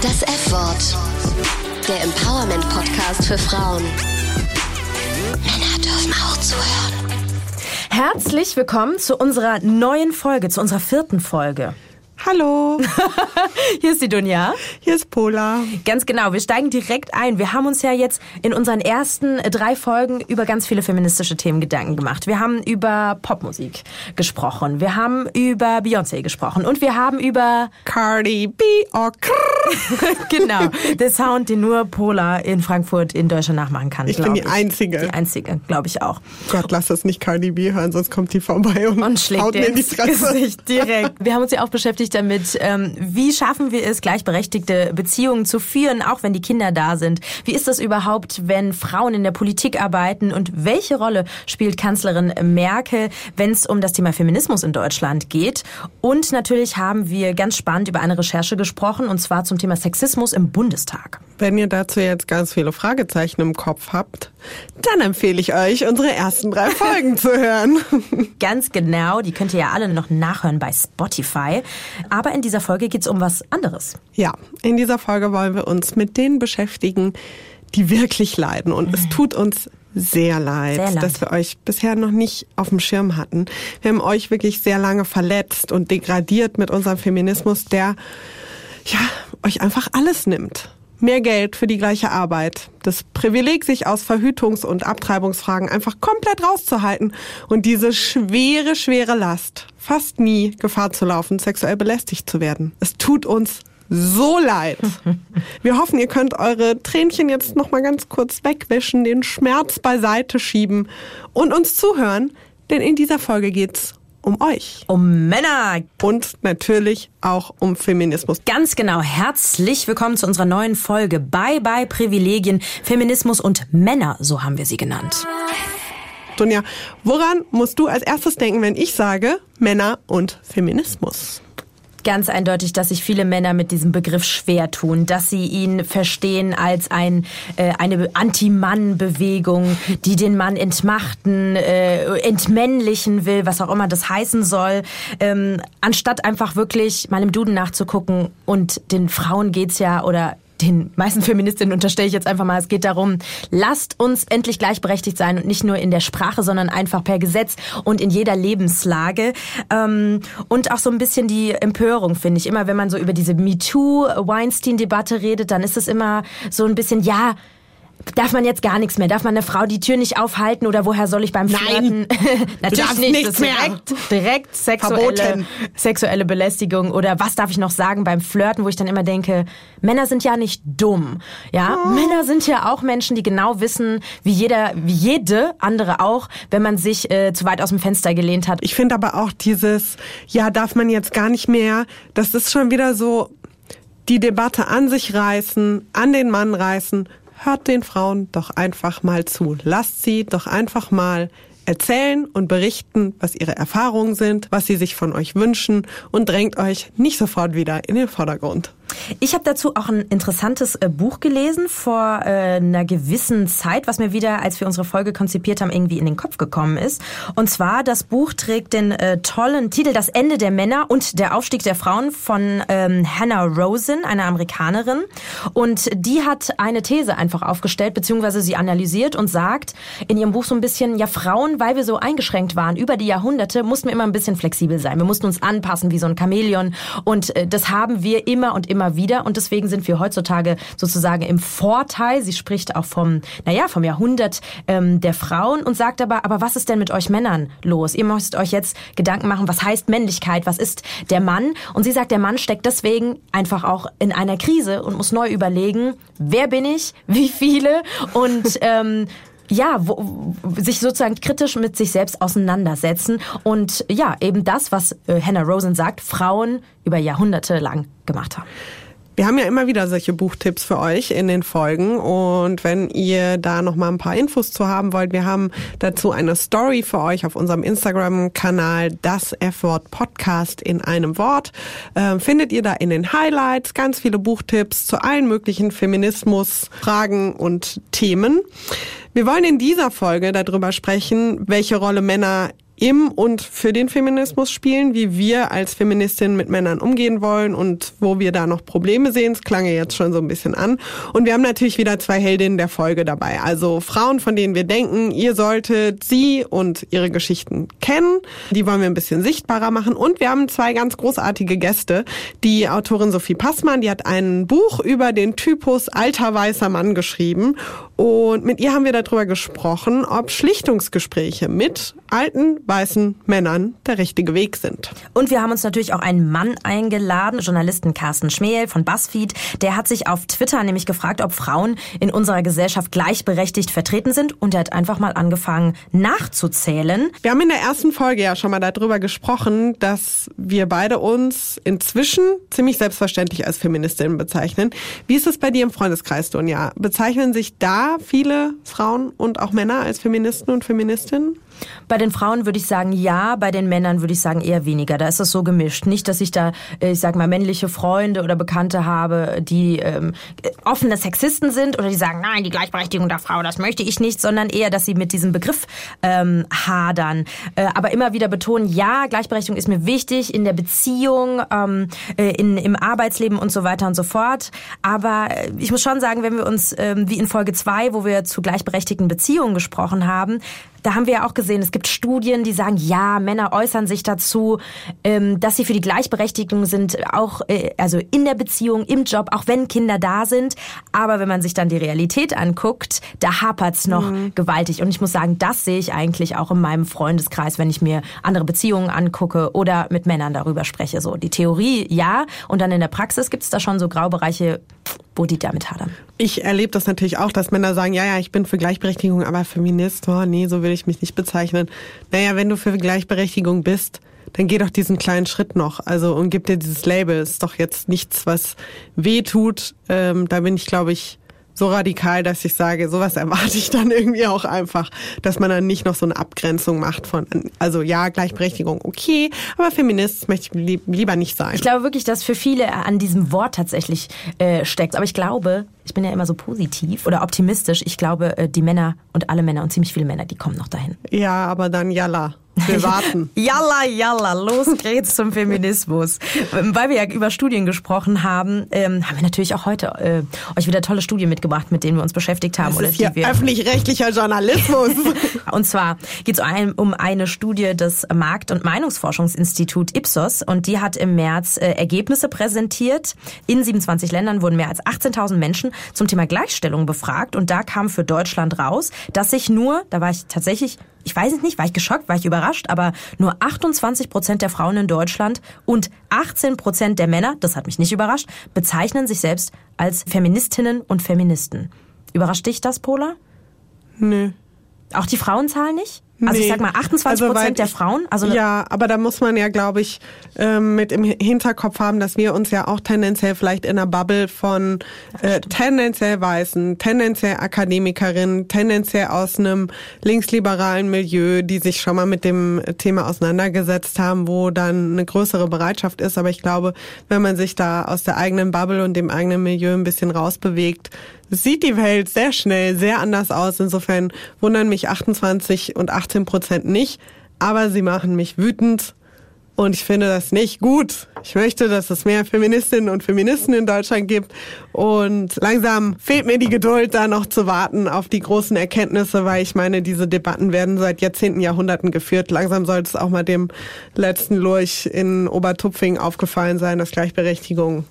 Das F-Wort. Der Empowerment-Podcast für Frauen. Männer dürfen auch zuhören. Herzlich willkommen zu unserer neuen Folge, zu unserer vierten Folge. Hallo, Hier ist die Dunja. hier ist Pola. Ganz genau, wir steigen direkt ein. Wir haben uns ja jetzt in unseren ersten drei Folgen über ganz viele feministische Themen Gedanken gemacht. Wir haben über Popmusik gesprochen, wir haben über Beyoncé gesprochen und wir haben über, Cardi B Krrr. genau, den Sound, den nur Pola in Frankfurt in Deutschland nachmachen kann. Ich bin die Einzige. Die Einzige, glaube ich auch. Gott, lass das nicht Cardi B hören, sonst kommt die vorbei und, und schlägt haut mir in die Fresse. Gesicht direkt. Wir haben uns ja auch beschäftigt damit, ähm, wie schaffen wir es, gleichberechtigte Beziehungen zu führen, auch wenn die Kinder da sind. Wie ist das überhaupt, wenn Frauen in der Politik arbeiten und welche Rolle spielt Kanzlerin Merkel, wenn es um das Thema Feminismus in Deutschland geht? Und natürlich haben wir ganz spannend über eine Recherche gesprochen, und zwar zum Thema Sexismus im Bundestag. Wenn ihr dazu jetzt ganz viele Fragezeichen im Kopf habt, dann empfehle ich euch, unsere ersten drei Folgen zu hören. Ganz genau, die könnt ihr ja alle noch nachhören bei Spotify. Aber in dieser Folge geht es um was anderes. Ja, in dieser Folge wollen wir uns mit denen beschäftigen, die wirklich leiden. Und es tut uns sehr leid, Sehr leid. dass wir euch bisher noch nicht auf dem Schirm hatten. Wir haben euch wirklich sehr lange verletzt und degradiert mit unserem Feminismus, der ja euch einfach alles nimmt. Mehr Geld für die gleiche Arbeit, das Privileg, sich aus Verhütungs- und Abtreibungsfragen einfach komplett rauszuhalten und diese schwere, schwere Last, fast nie Gefahr zu laufen, sexuell belästigt zu werden. Es tut uns so leid. Wir hoffen, ihr könnt eure Tränchen jetzt noch mal ganz kurz wegwischen, den Schmerz beiseite schieben und uns zuhören, denn in dieser Folge geht's um euch Um Männer und natürlich auch um Feminismus. Ganz genau. Herzlich willkommen zu unserer neuen Folge Bye Bye Privilegien, Feminismus und Männer, so haben wir sie genannt. Dunja, woran musst du als erstes denken, wenn ich sage Männer und Feminismus? Ganz eindeutig, dass sich viele Männer mit diesem Begriff schwer tun, dass sie ihn verstehen als ein, äh, eine Anti-Mann-Bewegung, die den Mann entmachten, äh, entmännlichen will, was auch immer das heißen soll, ähm, anstatt einfach wirklich mal im Duden nachzugucken und den Frauen geht's ja oder den meisten Feministinnen unterstelle ich jetzt einfach mal, es geht darum, lasst uns endlich gleichberechtigt sein und nicht nur in der Sprache, sondern einfach per Gesetz und in jeder Lebenslage. Ähm, und auch so ein bisschen die Empörung, finde ich. Immer wenn man so über diese MeToo-Weinstein-Debatte redet, dann ist es immer so ein bisschen, ja, Darf man jetzt gar nichts mehr? Darf man eine Frau die Tür nicht aufhalten oder woher soll ich beim Nein. Flirten? Natürlich darfst nicht. nichts mehr. direkt, direkt sexuelle, Verboten. sexuelle Belästigung oder was darf ich noch sagen beim Flirten, wo ich dann immer denke, Männer sind ja nicht dumm. Ja, Männer sind ja auch Menschen, die genau wissen, wie jeder, wie jede andere auch, wenn man sich äh, zu weit aus dem Fenster gelehnt hat. Ich finde aber auch dieses, ja, darf man jetzt gar nicht mehr, das ist schon wieder so, die Debatte an sich reißen, an den Mann reißen. Hört den Frauen doch einfach mal zu. Lasst sie doch einfach mal erzählen und berichten, was ihre Erfahrungen sind, was sie sich von euch wünschen und drängt euch nicht sofort wieder in den Vordergrund. Ich habe dazu auch ein interessantes äh, Buch gelesen vor äh, einer gewissen Zeit, was mir wieder, als wir unsere Folge konzipiert haben, irgendwie in den Kopf gekommen ist. Und zwar, das Buch trägt den äh, tollen Titel Das Ende der Männer und der Aufstieg der Frauen von ähm, Hannah Rosen, einer Amerikanerin. Und die hat eine These einfach aufgestellt, beziehungsweise sie analysiert und sagt in ihrem Buch so ein bisschen, ja Frauen, weil wir so eingeschränkt waren über die Jahrhunderte, mussten wir immer ein bisschen flexibel sein. Wir mussten uns anpassen wie so ein Chamäleon. Und äh, das haben wir immer und immer wieder. Und deswegen sind wir heutzutage sozusagen im Vorteil. Sie spricht auch vom, naja, vom Jahrhundert ähm, der Frauen und sagt aber, aber was ist denn mit euch Männern los? Ihr müsst euch jetzt Gedanken machen, was heißt Männlichkeit? Was ist der Mann? Und sie sagt, der Mann steckt deswegen einfach auch in einer Krise und muss neu überlegen, wer bin ich? Wie viele? Und ähm, ja, wo, sich sozusagen kritisch mit sich selbst auseinandersetzen und ja, eben das, was äh, Hannah Rosen sagt, Frauen über Jahrhunderte lang gemacht haben. Wir haben ja immer wieder solche Buchtipps für euch in den Folgen und wenn ihr da noch mal ein paar Infos zu haben wollt, wir haben dazu eine Story für euch auf unserem Instagram-Kanal das F-Wort Podcast in einem Wort. Ähm, findet ihr da in den Highlights ganz viele Buchtipps zu allen möglichen Feminismus-Fragen und Themen. Wir wollen in dieser Folge darüber sprechen, welche Rolle Männer im und für den Feminismus spielen, wie wir als Feministinnen mit Männern umgehen wollen und wo wir da noch Probleme sehen. Es klang ja jetzt schon so ein bisschen an. Und wir haben natürlich wieder zwei Heldinnen der Folge dabei. Also Frauen, von denen wir denken, ihr solltet sie und ihre Geschichten kennen. Die wollen wir ein bisschen sichtbarer machen. Und wir haben zwei ganz großartige Gäste. Die Autorin Sophie Passmann, die hat ein Buch über den Typus alter weißer Mann geschrieben. Und mit ihr haben wir darüber gesprochen, ob Schlichtungsgespräche mit alten weißen Männern der richtige Weg sind. Und wir haben uns natürlich auch einen Mann eingeladen, Journalisten Carsten Schmeel von BuzzFeed. Der hat sich auf Twitter nämlich gefragt, ob Frauen in unserer Gesellschaft gleichberechtigt vertreten sind. Und er hat einfach mal angefangen nachzuzählen. Wir haben in der ersten Folge ja schon mal darüber gesprochen, dass wir beide uns inzwischen ziemlich selbstverständlich als Feministinnen bezeichnen. Wie ist es bei dir im Freundeskreis, Dunja? Bezeichnen sich da viele Frauen und auch Männer als Feministen und Feministinnen? Bei den Frauen würde ich sagen ja, bei den Männern würde ich sagen eher weniger. Da ist es so gemischt. Nicht, dass ich da, äh, ich sag mal, männliche Freunde oder Bekannte habe, die ähm, offene Sexisten sind oder die sagen, nein, die Gleichberechtigung der Frau, das möchte ich nicht, sondern eher, dass sie mit diesem Begriff ähm, hadern. Äh, aber immer wieder betonen, ja, Gleichberechtigung ist mir wichtig in der Beziehung, ähm, äh, in, im Arbeitsleben und so weiter und so fort. Aber äh, ich muss schon sagen, wenn wir uns, ähm, wie in Folge zwei, wo wir zu gleichberechtigten Beziehungen gesprochen haben, da haben wir ja auch gesehen, es gibt Studien, die sagen, ja, Männer äußern sich dazu, ähm, dass sie für die Gleichberechtigung sind, auch äh, also in der Beziehung, im Job, auch wenn Kinder da sind. Aber wenn man sich dann die Realität anguckt, da hapert's noch mhm. gewaltig. Und ich muss sagen, das sehe ich eigentlich auch in meinem Freundeskreis, wenn ich mir andere Beziehungen angucke oder mit Männern darüber spreche. So die Theorie, ja, und dann in der Praxis gibt's da schon so Graubereiche, wo die damit hadern. Ich erlebe das natürlich auch, dass Männer sagen, ja, ja, ich bin für Gleichberechtigung, aber Feminist, oh nee, so will ich mich nicht bezeichnen. Naja, wenn du für Gleichberechtigung bist, dann geh doch diesen kleinen Schritt noch. Also und gib dir dieses Label. Ist doch jetzt nichts, was weh tut. Ähm, da bin ich, glaube ich, so radikal, dass ich sage, sowas erwarte ich dann irgendwie auch einfach, dass man dann nicht noch so eine Abgrenzung macht von, also ja, Gleichberechtigung, okay, aber Feminist möchte ich lieber nicht sein. Ich glaube wirklich, dass für viele an diesem Wort tatsächlich äh, steckt. Aber ich glaube, ich bin ja immer so positiv oder optimistisch. Ich glaube, äh, die Männer und alle Männer und ziemlich viele Männer, die kommen noch dahin. Ja, aber dann Yalla. Wir warten. Jalla, jalla, los geht's zum Feminismus. Weil wir ja über Studien gesprochen haben, ähm, haben wir natürlich auch heute äh, euch wieder tolle Studien mitgebracht, mit denen wir uns beschäftigt haben. Das ist hier öffentlich-rechtlicher Journalismus. und zwar geht's um eine Studie des Markt- und Meinungsforschungsinstitut Ipsos und die hat im März äh, Ergebnisse präsentiert. In 27 Ländern wurden mehr als 18.000 Menschen zum Thema Gleichstellung befragt und da kam für Deutschland raus, dass sich nur, da war ich tatsächlich ich weiß es nicht, war ich geschockt, war ich überrascht, aber nur 28 Prozent der Frauen in Deutschland und 18 Prozent der Männer, das hat mich nicht überrascht, bezeichnen sich selbst als Feministinnen und Feministen. Überrascht dich das, Pola? Nö. Auch die Frauenzahl nicht? Also nee. ich sag mal 28 also Prozent also, der Frauen. Also ja, aber da muss man ja, glaube ich, ähm, mit im Hinterkopf haben, dass wir uns ja auch tendenziell vielleicht in einer Bubble von äh, tendenziell Weißen, tendenziell Akademikerinnen, tendenziell aus einem linksliberalen Milieu, die sich schon mal mit dem Thema auseinandergesetzt haben, wo dann eine größere Bereitschaft ist. Aber ich glaube, wenn man sich da aus der eigenen Bubble und dem eigenen Milieu ein bisschen rausbewegt, sieht die Welt sehr schnell sehr anders aus. Insofern wundern mich 28 und 18 Prozent nicht, aber sie machen mich wütend und ich finde das nicht gut. Ich möchte, dass es mehr Feministinnen und Feministen in Deutschland gibt. Und langsam fehlt mir die Geduld, da noch zu warten auf die großen Erkenntnisse, weil ich meine, diese Debatten werden seit Jahrzehnten, Jahrhunderten geführt. Langsam sollte es auch mal dem letzten Lurch in Obertupfing aufgefallen sein, dass Gleichberechtigung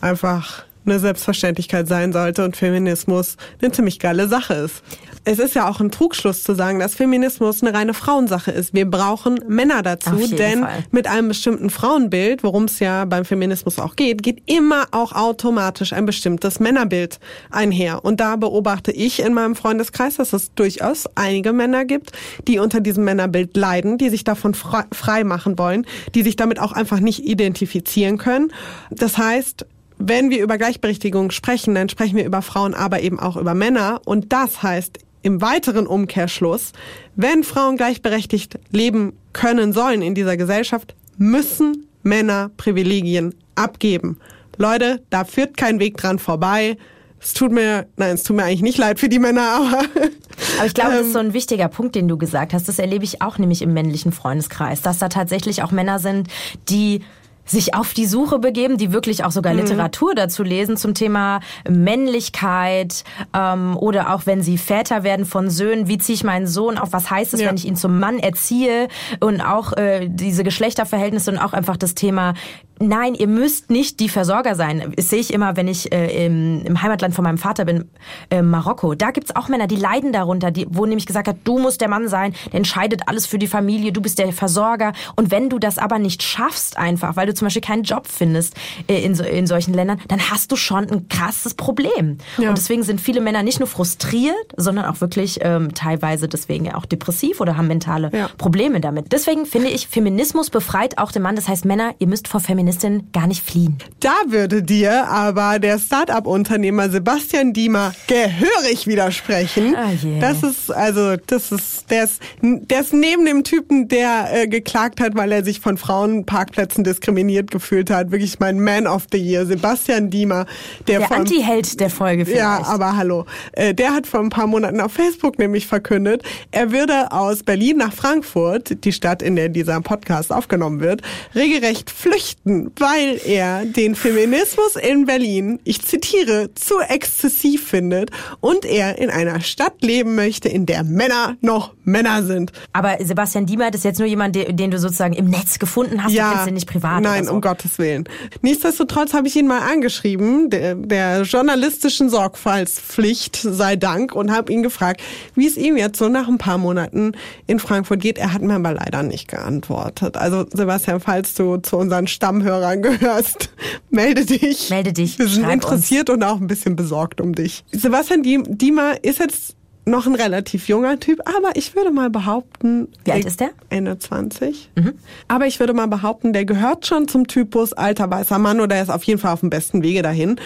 einfach eine Selbstverständlichkeit sein sollte und Feminismus eine ziemlich geile Sache ist. Es ist ja auch ein Trugschluss zu sagen, dass Feminismus eine reine Frauensache ist. Wir brauchen Männer dazu, denn Fall. mit einem bestimmten Frauenbild, worum es ja beim Feminismus auch geht, geht immer auch automatisch ein bestimmtes Männerbild einher. Und da beobachte ich in meinem Freundeskreis, dass es durchaus einige Männer gibt, die unter diesem Männerbild leiden, die sich davon frei machen wollen, die sich damit auch einfach nicht identifizieren können. Das heißt, wenn wir über Gleichberechtigung sprechen, dann sprechen wir über Frauen, aber eben auch über Männer. Und das heißt im weiteren Umkehrschluss, wenn Frauen gleichberechtigt leben können sollen in dieser Gesellschaft, müssen Männer Privilegien abgeben. Leute, da führt kein Weg dran vorbei. Es tut mir, nein, es tut mir eigentlich nicht leid für die Männer, aber Aber ich glaube, ähm, das ist so ein wichtiger Punkt, den du gesagt hast. Das erlebe ich auch nämlich im männlichen Freundeskreis, dass da tatsächlich auch Männer sind, die sich auf die Suche begeben, die wirklich auch sogar mhm. Literatur dazu lesen zum Thema Männlichkeit ähm, oder auch wenn sie Väter werden von Söhnen, wie ziehe ich meinen Sohn auf, was heißt es, ja. wenn ich ihn zum Mann erziehe und auch äh, diese Geschlechterverhältnisse und auch einfach das Thema Nein, ihr müsst nicht die Versorger sein. Das sehe ich immer, wenn ich äh, im, im Heimatland von meinem Vater bin, äh, Marokko. Da gibt's auch Männer, die leiden darunter, die, wo nämlich gesagt hat, du musst der Mann sein, der entscheidet alles für die Familie, du bist der Versorger. Und wenn du das aber nicht schaffst einfach, weil du zum Beispiel keinen Job findest äh, in, so, in solchen Ländern, dann hast du schon ein krasses Problem. Ja. Und deswegen sind viele Männer nicht nur frustriert, sondern auch wirklich ähm, teilweise deswegen auch depressiv oder haben mentale ja. Probleme damit. Deswegen finde ich, Feminismus befreit auch den Mann. Das heißt, Männer, ihr müsst vor Feminismus Feministin gar nicht fliehen. Da würde dir aber der Start-up-Unternehmer Sebastian Diemer gehörig widersprechen. Oh yeah. Das ist also, das ist, der ist, der ist neben dem Typen, der äh, geklagt hat, weil er sich von Frauenparkplätzen diskriminiert gefühlt hat, wirklich mein Man of the Year, Sebastian Diemer, der, der Anti-Held der Folge vielleicht. Ja, aber hallo, äh, der hat vor ein paar Monaten auf Facebook nämlich verkündet, er würde aus Berlin nach Frankfurt, die Stadt, in der dieser Podcast aufgenommen wird, regelrecht flüchten weil er den Feminismus in Berlin, ich zitiere, zu exzessiv findet und er in einer Stadt leben möchte, in der Männer noch Männer sind. Aber Sebastian Diemert ist jetzt nur jemand, den du sozusagen im Netz gefunden hast, ja, du kennst ihn nicht privat. Nein, so. um Gottes Willen. Nichtsdestotrotz habe ich ihn mal angeschrieben, der, der journalistischen Sorgfaltspflicht sei Dank, und habe ihn gefragt, wie es ihm jetzt so nach ein paar Monaten in Frankfurt geht. Er hat mir aber leider nicht geantwortet. Also Sebastian, falls du zu unseren Stammhörern Zuhörern gehörst, melde dich. Melde dich. Wir sind interessiert uns. und auch ein bisschen besorgt um dich. Sebastian Diemer ist jetzt noch ein relativ junger Typ, aber ich würde mal behaupten. Wie alt ist der? Ende 20. Mhm. Aber ich würde mal behaupten, der gehört schon zum Typus alter weißer Mann oder er ist auf jeden Fall auf dem besten Wege dahin.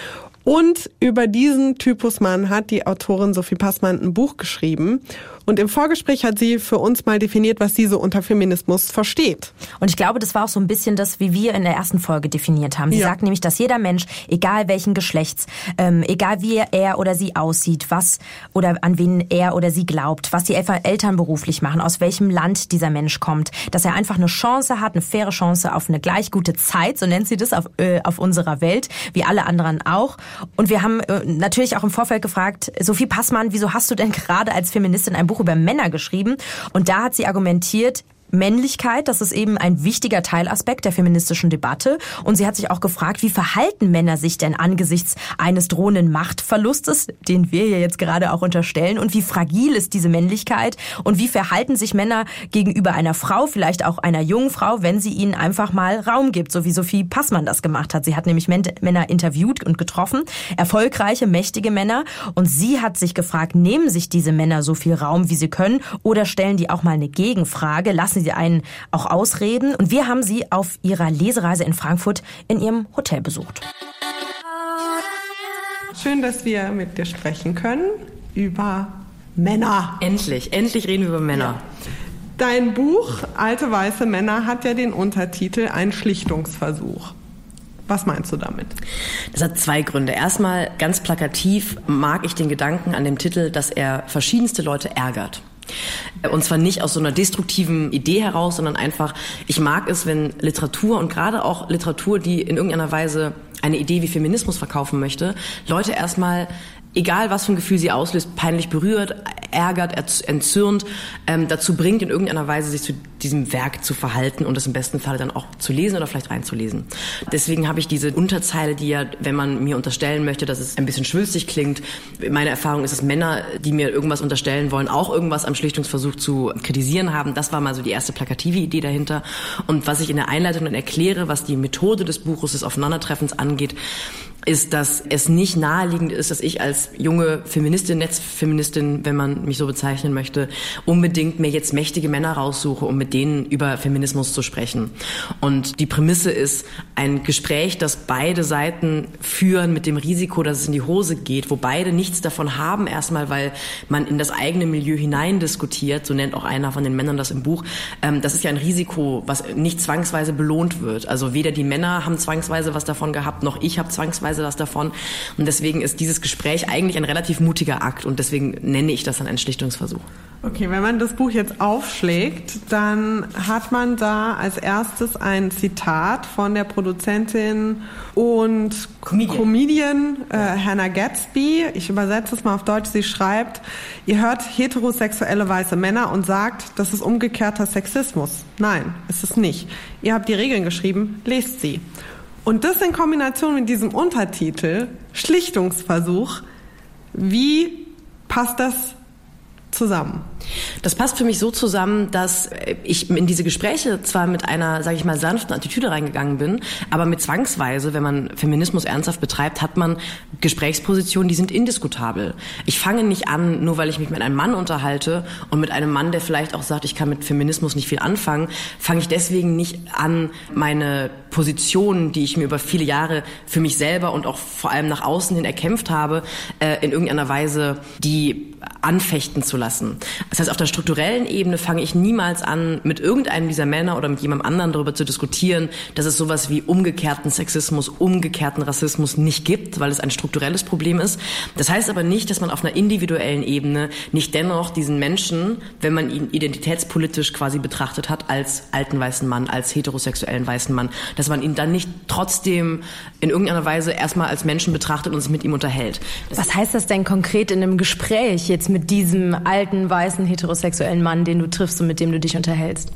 Und über diesen Typus Mann hat die Autorin Sophie Passmann ein Buch geschrieben. Und im Vorgespräch hat sie für uns mal definiert, was sie so unter Feminismus versteht. Und ich glaube, das war auch so ein bisschen das, wie wir in der ersten Folge definiert haben. Sie ja. sagt nämlich, dass jeder Mensch, egal welchen Geschlechts, ähm, egal wie er oder sie aussieht, was oder an wen er oder sie glaubt, was die Eltern beruflich machen, aus welchem Land dieser Mensch kommt, dass er einfach eine Chance hat, eine faire Chance auf eine gleich gute Zeit, so nennt sie das, auf, äh, auf unserer Welt, wie alle anderen auch. Und wir haben äh, natürlich auch im Vorfeld gefragt, Sophie Passmann, wieso hast du denn gerade als Feministin ein Buch Buch über Männer geschrieben. Und da hat sie argumentiert, Männlichkeit, das ist eben ein wichtiger Teilaspekt der feministischen Debatte. Und sie hat sich auch gefragt, wie verhalten Männer sich denn angesichts eines drohenden Machtverlustes, den wir hier jetzt gerade auch unterstellen, und wie fragil ist diese Männlichkeit? Und wie verhalten sich Männer gegenüber einer Frau, vielleicht auch einer jungen Frau, wenn sie ihnen einfach mal Raum gibt, so wie Sophie Passmann das gemacht hat. Sie hat nämlich Männer interviewt und getroffen, erfolgreiche, mächtige Männer, und sie hat sich gefragt, nehmen sich diese Männer so viel Raum, wie sie können, oder stellen die auch mal eine Gegenfrage, lassen sie einen auch ausreden. Und wir haben sie auf ihrer Lesereise in Frankfurt in ihrem Hotel besucht. Schön, dass wir mit dir sprechen können über Männer. Endlich, endlich reden wir über Männer. Dein Buch Alte weiße Männer hat ja den Untertitel Ein Schlichtungsversuch. Was meinst du damit? Das hat zwei Gründe. Erstmal ganz plakativ mag ich den Gedanken an dem Titel, dass er verschiedenste Leute ärgert. Und zwar nicht aus so einer destruktiven Idee heraus, sondern einfach, ich mag es, wenn Literatur und gerade auch Literatur, die in irgendeiner Weise eine Idee wie Feminismus verkaufen möchte, Leute erstmal egal was für ein Gefühl sie auslöst, peinlich berührt, ärgert, entzürnt, ähm, dazu bringt, in irgendeiner Weise sich zu diesem Werk zu verhalten und es im besten Fall dann auch zu lesen oder vielleicht reinzulesen. Deswegen habe ich diese Unterzeile, die ja, wenn man mir unterstellen möchte, dass es ein bisschen schwülstig klingt, meine Erfahrung ist, dass Männer, die mir irgendwas unterstellen wollen, auch irgendwas am Schlichtungsversuch zu kritisieren haben. Das war mal so die erste plakative Idee dahinter. Und was ich in der Einleitung dann erkläre, was die Methode des Buches, des Aufeinandertreffens angeht, ist, dass es nicht naheliegend ist, dass ich als junge Feministin, Netzfeministin, wenn man mich so bezeichnen möchte, unbedingt mir jetzt mächtige Männer raussuche, um mit denen über Feminismus zu sprechen. Und die Prämisse ist ein Gespräch, das beide Seiten führen mit dem Risiko, dass es in die Hose geht, wo beide nichts davon haben, erstmal, weil man in das eigene Milieu hinein diskutiert, so nennt auch einer von den Männern das im Buch. Ähm, das ist ja ein Risiko, was nicht zwangsweise belohnt wird. Also weder die Männer haben zwangsweise was davon gehabt, noch ich habe zwangsweise ansatzweise was davon. Und deswegen ist dieses Gespräch eigentlich ein relativ mutiger Akt und deswegen nenne ich das dann einen Schlichtungsversuch. Okay, wenn man das Buch jetzt aufschlägt, dann hat man da als erstes ein Zitat von der Produzentin und Comedian, Comedian äh, Hannah Gatsby. Ich übersetze es mal auf Deutsch. Sie schreibt, ihr hört heterosexuelle weiße Männer und sagt, das ist umgekehrter Sexismus. Nein, ist es nicht. Ihr habt die Regeln geschrieben, lest sie. Und das in Kombination mit diesem Untertitel, Schlichtungsversuch, wie passt das zusammen? Das passt für mich so zusammen, dass ich in diese Gespräche zwar mit einer, sage ich mal, sanften Attitüde reingegangen bin, aber mit zwangsweise, wenn man Feminismus ernsthaft betreibt, hat man Gesprächspositionen, die sind indiskutabel. Ich fange nicht an, nur weil ich mich mit einem Mann unterhalte und mit einem Mann, der vielleicht auch sagt, ich kann mit Feminismus nicht viel anfangen, fange ich deswegen nicht an, meine Positionen, die ich mir über viele Jahre für mich selber und auch vor allem nach außen hin erkämpft habe, äh, in irgendeiner Weise die anfechten zu lassen. Das heißt, auf der strukturellen Ebene fange ich niemals an, mit irgendeinem dieser Männer oder mit jemandem anderen darüber zu diskutieren, dass es sowas wie umgekehrten Sexismus, umgekehrten Rassismus nicht gibt, weil es ein strukturelles Problem ist. Das heißt aber nicht, dass man auf einer individuellen Ebene nicht dennoch diesen Menschen, wenn man ihn identitätspolitisch quasi betrachtet hat, als alten weißen Mann, als heterosexuellen weißen Mann, dass man ihn dann nicht trotzdem in irgendeiner Weise erstmal als Menschen betrachtet und sich mit ihm unterhält. Das Was heißt das denn konkret in einem Gespräch jetzt mit diesem alten weißen heterosexuellen Mann, den du triffst und mit dem du dich unterhältst?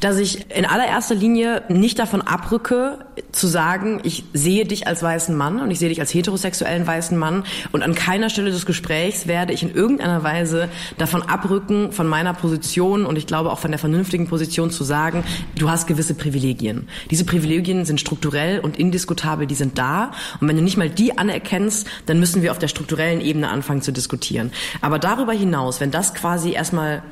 Dass ich in allererster Linie nicht davon abrücke, zu sagen, ich sehe dich als weißen Mann und ich sehe dich als heterosexuellen weißen Mann und an keiner Stelle des Gesprächs werde ich in irgendeiner Weise davon abrücken, von meiner Position und ich glaube auch von der vernünftigen Position zu sagen, du hast gewisse Privilegien. Diese Privilegien sind strukturell und indiskutabel, die sind da und wenn du nicht mal die anerkennst, dann müssen wir auf der strukturellen Ebene anfangen zu diskutieren. Aber darüber hinaus, wenn das quasi erst erstmal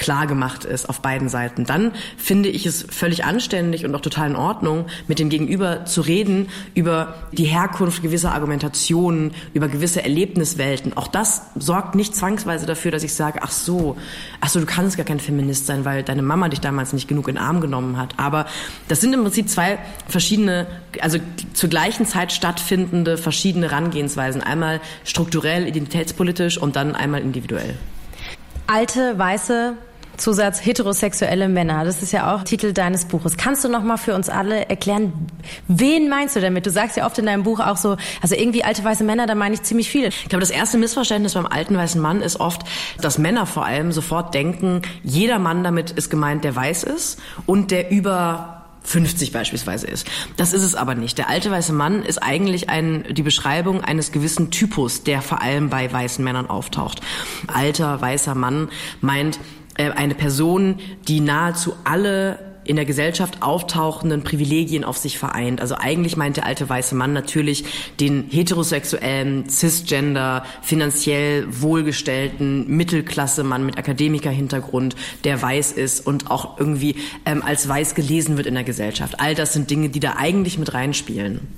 klar gemacht ist auf beiden Seiten, dann finde ich es völlig anständig und auch total in Ordnung, mit dem Gegenüber zu reden über die Herkunft gewisser Argumentationen, über gewisse Erlebniswelten. Auch das sorgt nicht zwangsweise dafür, dass ich sage, ach so, ach so, du kannst gar kein Feminist sein, weil deine Mama dich damals nicht genug in den Arm genommen hat. Aber das sind im Prinzip zwei verschiedene, also zur gleichen Zeit stattfindende verschiedene Herangehensweisen. Einmal strukturell, identitätspolitisch und dann einmal individuell alte, weiße, Zusatz heterosexuelle Männer. Das ist ja auch Titel deines Buches. Kannst du noch mal für uns alle erklären, wen meinst du damit? Du sagst ja oft in deinem Buch auch so, also irgendwie alte weiße Männer, da meine ich ziemlich viele. Ich glaube, das erste Missverständnis beim alten weißen Mann ist oft, dass Männer vor allem sofort denken, jeder Mann damit ist gemeint, der weiß ist und der über 50 beispielsweise ist. Das ist es aber nicht. Der alte weiße Mann ist eigentlich ein, die Beschreibung eines gewissen Typus, der vor allem bei weißen Männern auftaucht. Alter weißer Mann meint äh, eine Person, die nahezu alle in der Gesellschaft auftauchenden Privilegien auf sich vereint. Also eigentlich meint der alte weiße Mann natürlich den heterosexuellen, cisgender, finanziell wohlgestellten Mittelklasse-Mann mit Akademikerhintergrund, der weiß ist und auch irgendwie ähm, als weiß gelesen wird in der Gesellschaft. All das sind Dinge, die da eigentlich mit reinspielen.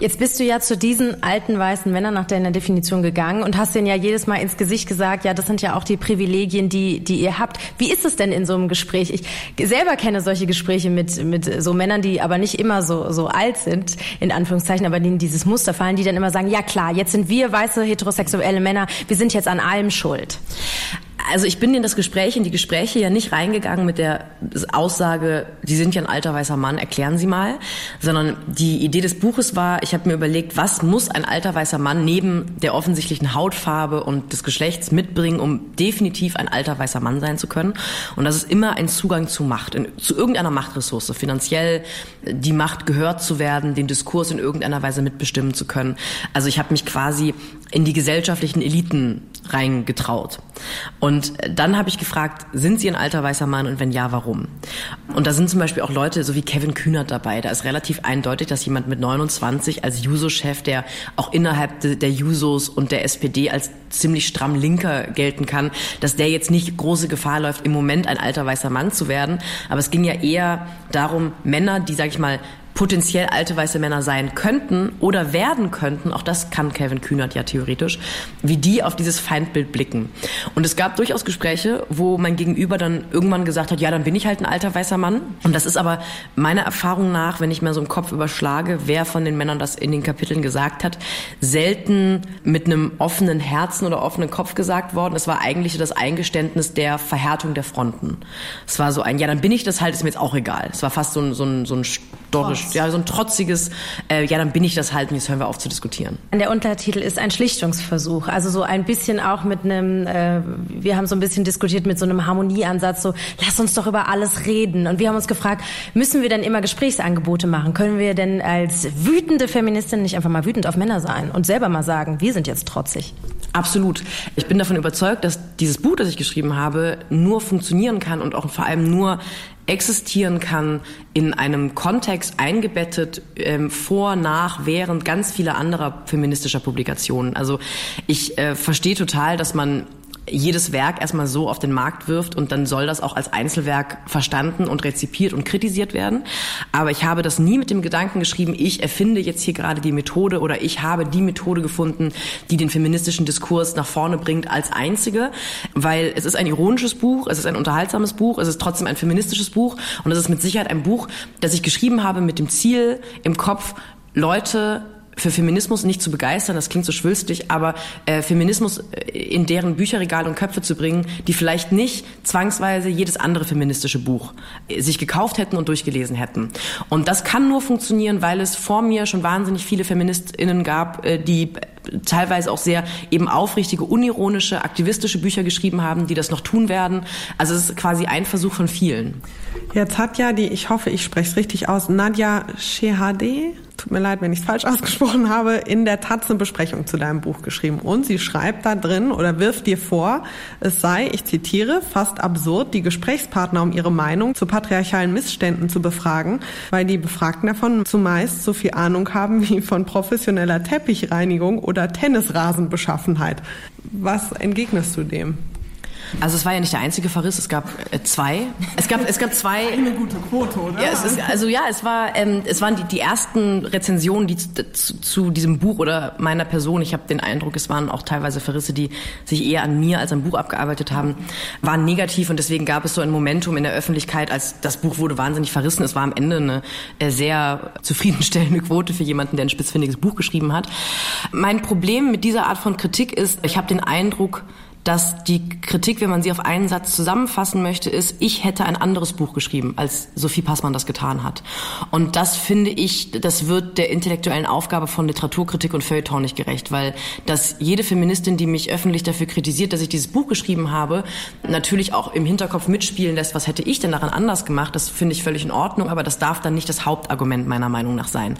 Jetzt bist du ja zu diesen alten weißen Männern nach deiner Definition gegangen und hast denen ja jedes Mal ins Gesicht gesagt, ja, das sind ja auch die Privilegien, die, die ihr habt. Wie ist es denn in so einem Gespräch? Ich selber kenne solche Gespräche mit, mit so Männern, die aber nicht immer so, so alt sind, in Anführungszeichen, aber denen dieses Muster fallen, die dann immer sagen, ja klar, jetzt sind wir weiße heterosexuelle Männer, wir sind jetzt an allem schuld also ich bin in das Gespräch, in die Gespräche ja nicht reingegangen mit der Aussage, Sie sind ja ein alter weißer Mann, erklären Sie mal, sondern die Idee des Buches war, ich habe mir überlegt, was muss ein alter weißer Mann neben der offensichtlichen Hautfarbe und des Geschlechts mitbringen, um definitiv ein alter weißer Mann sein zu können. Und das ist immer ein Zugang zu Macht, in, zu irgendeiner Machtressource, finanziell die Macht gehört zu werden, den Diskurs in irgendeiner Weise mitbestimmen zu können. Also ich habe mich quasi in die gesellschaftlichen Eliten reingetraut. Und dann habe ich gefragt, sind Sie ein alter weißer Mann und wenn ja, warum? Und da sind zum Beispiel auch Leute so wie Kevin Kühnert dabei. Da ist relativ eindeutig, dass jemand mit 29 als Juso-Chef, der auch innerhalb der Jusos und der SPD als ziemlich stramm Linker gelten kann, dass der jetzt nicht große Gefahr läuft, im Moment ein alter weißer Mann zu werden. Aber es ging ja eher darum, Männer, die, sag ich mal, potenziell alte weiße Männer sein könnten oder werden könnten, auch das kann Kevin Kühnert ja theoretisch, wie die auf dieses Feindbild blicken. Und es gab durchaus Gespräche, wo mein Gegenüber dann irgendwann gesagt hat, ja, dann bin ich halt ein alter weißer Mann. Und das ist aber meiner Erfahrung nach, wenn ich mir so im Kopf überschlage, wer von den Männern das in den Kapiteln gesagt hat, selten mit einem offenen Herzen oder offenen Kopf gesagt worden. Es war eigentlich das Eingeständnis der Verhärtung der Fronten. Es war so ein, ja, dann bin ich das halt, ist mir jetzt auch egal. Es war fast so ein, so ein, so ein storrisch, ja, so ein trotziges, äh, ja, dann bin ich das halt und jetzt hören wir auf zu diskutieren. Der Untertitel ist ein Schlichtungsversuch, also so ein bisschen auch mit einem, äh, wir haben so ein bisschen diskutiert mit so einem Harmonieansatz, so lass uns doch über alles reden. Und wir haben uns gefragt, müssen wir denn immer Gesprächsangebote machen? Können wir denn als wütende Feministin nicht einfach mal wütend auf Männer sein und selber mal sagen, wir sind jetzt trotzig? Absolut. Ich bin davon überzeugt, dass dieses Buch, das ich geschrieben habe, nur funktionieren kann und auch vor allem nur existieren kann in einem Kontext eingebettet ähm, vor, nach, während ganz vieler anderer feministischer Publikationen. Also ich äh, verstehe total, dass man jedes Werk erstmal so auf den Markt wirft und dann soll das auch als Einzelwerk verstanden und rezipiert und kritisiert werden. Aber ich habe das nie mit dem Gedanken geschrieben, ich erfinde jetzt hier gerade die Methode oder ich habe die Methode gefunden, die den feministischen Diskurs nach vorne bringt als einzige, weil es ist ein ironisches Buch, es ist ein unterhaltsames Buch, es ist trotzdem ein feministisches Buch und es ist mit Sicherheit ein Buch, das ich geschrieben habe mit dem Ziel im Kopf, Leute für Feminismus nicht zu begeistern, das klingt so schwülstig, aber äh, Feminismus äh, in deren Bücherregal und Köpfe zu bringen, die vielleicht nicht zwangsweise jedes andere feministische Buch äh, sich gekauft hätten und durchgelesen hätten. Und das kann nur funktionieren, weil es vor mir schon wahnsinnig viele Feministinnen gab, äh, die teilweise auch sehr eben aufrichtige, unironische, aktivistische Bücher geschrieben haben, die das noch tun werden. Also es ist quasi ein Versuch von vielen. Jetzt hat ja die, ich hoffe, ich spreche es richtig aus, Nadja Shehadeh, tut mir leid, wenn ich es falsch ausgesprochen habe, in der Taz eine Besprechung zu deinem Buch geschrieben. Und sie schreibt da drin oder wirft dir vor, es sei, ich zitiere, fast absurd, die Gesprächspartner um ihre Meinung zu patriarchalen Missständen zu befragen, weil die Befragten davon zumeist so viel Ahnung haben wie von professioneller Teppichreinigung oder Tennisrasenbeschaffenheit. Was entgegnest du dem? Also es war ja nicht der einzige Verriss, es gab äh, zwei. Es gab, es gab zwei. Eine gute Quote, oder? Ja, es ist, also ja, es war, ähm, es waren die, die ersten Rezensionen, die zu, zu diesem Buch oder meiner Person. Ich habe den Eindruck, es waren auch teilweise Verrisse, die sich eher an mir als am Buch abgearbeitet haben, waren negativ und deswegen gab es so ein Momentum in der Öffentlichkeit, als das Buch wurde wahnsinnig verrissen. Es war am Ende eine äh, sehr zufriedenstellende Quote für jemanden, der ein spitzfindiges Buch geschrieben hat. Mein Problem mit dieser Art von Kritik ist, ich habe den Eindruck, dass die Kritik, wenn man sie auf einen Satz zusammenfassen möchte, ist, ich hätte ein anderes Buch geschrieben, als Sophie Passmann das getan hat. Und das finde ich, das wird der intellektuellen Aufgabe von Literaturkritik und Feuilleton nicht gerecht, weil dass jede Feministin, die mich öffentlich dafür kritisiert, dass ich dieses Buch geschrieben habe, natürlich auch im Hinterkopf mitspielen lässt, was hätte ich denn daran anders gemacht, das finde ich völlig in Ordnung, aber das darf dann nicht das Hauptargument meiner Meinung nach sein.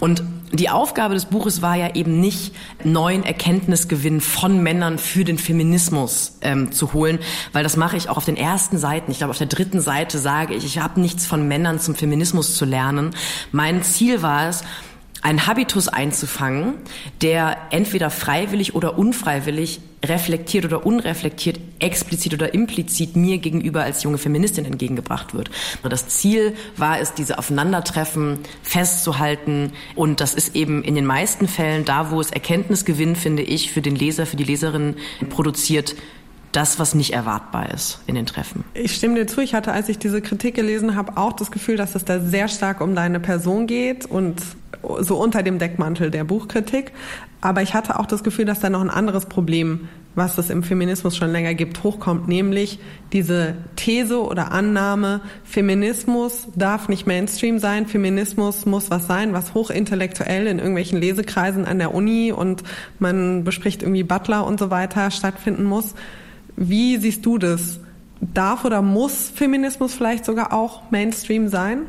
Und die Aufgabe des Buches war ja eben nicht, neuen Erkenntnisgewinn von Männern für den Feminismus ähm, zu holen, weil das mache ich auch auf den ersten Seiten. Ich glaube, auf der dritten Seite sage ich, ich habe nichts von Männern zum Feminismus zu lernen. Mein Ziel war es, einen Habitus einzufangen, der entweder freiwillig oder unfreiwillig reflektiert oder unreflektiert, explizit oder implizit mir gegenüber als junge Feministin entgegengebracht wird. Das Ziel war es, diese Aufeinandertreffen festzuhalten und das ist eben in den meisten Fällen da, wo es Erkenntnisgewinn, finde ich, für den Leser, für die Leserin produziert, das, was nicht erwartbar ist in den Treffen. Ich stimme dir zu. Ich hatte, als ich diese Kritik gelesen habe, auch das Gefühl, dass es da sehr stark um deine Person geht und so unter dem Deckmantel der Buchkritik. Aber ich hatte auch das Gefühl, dass da noch ein anderes Problem, was es im Feminismus schon länger gibt, hochkommt, nämlich diese These oder Annahme, Feminismus darf nicht Mainstream sein, Feminismus muss was sein, was hochintellektuell in irgendwelchen Lesekreisen an der Uni und man bespricht irgendwie Butler und so weiter stattfinden muss. Wie siehst du das? Darf oder muss Feminismus vielleicht sogar auch Mainstream sein?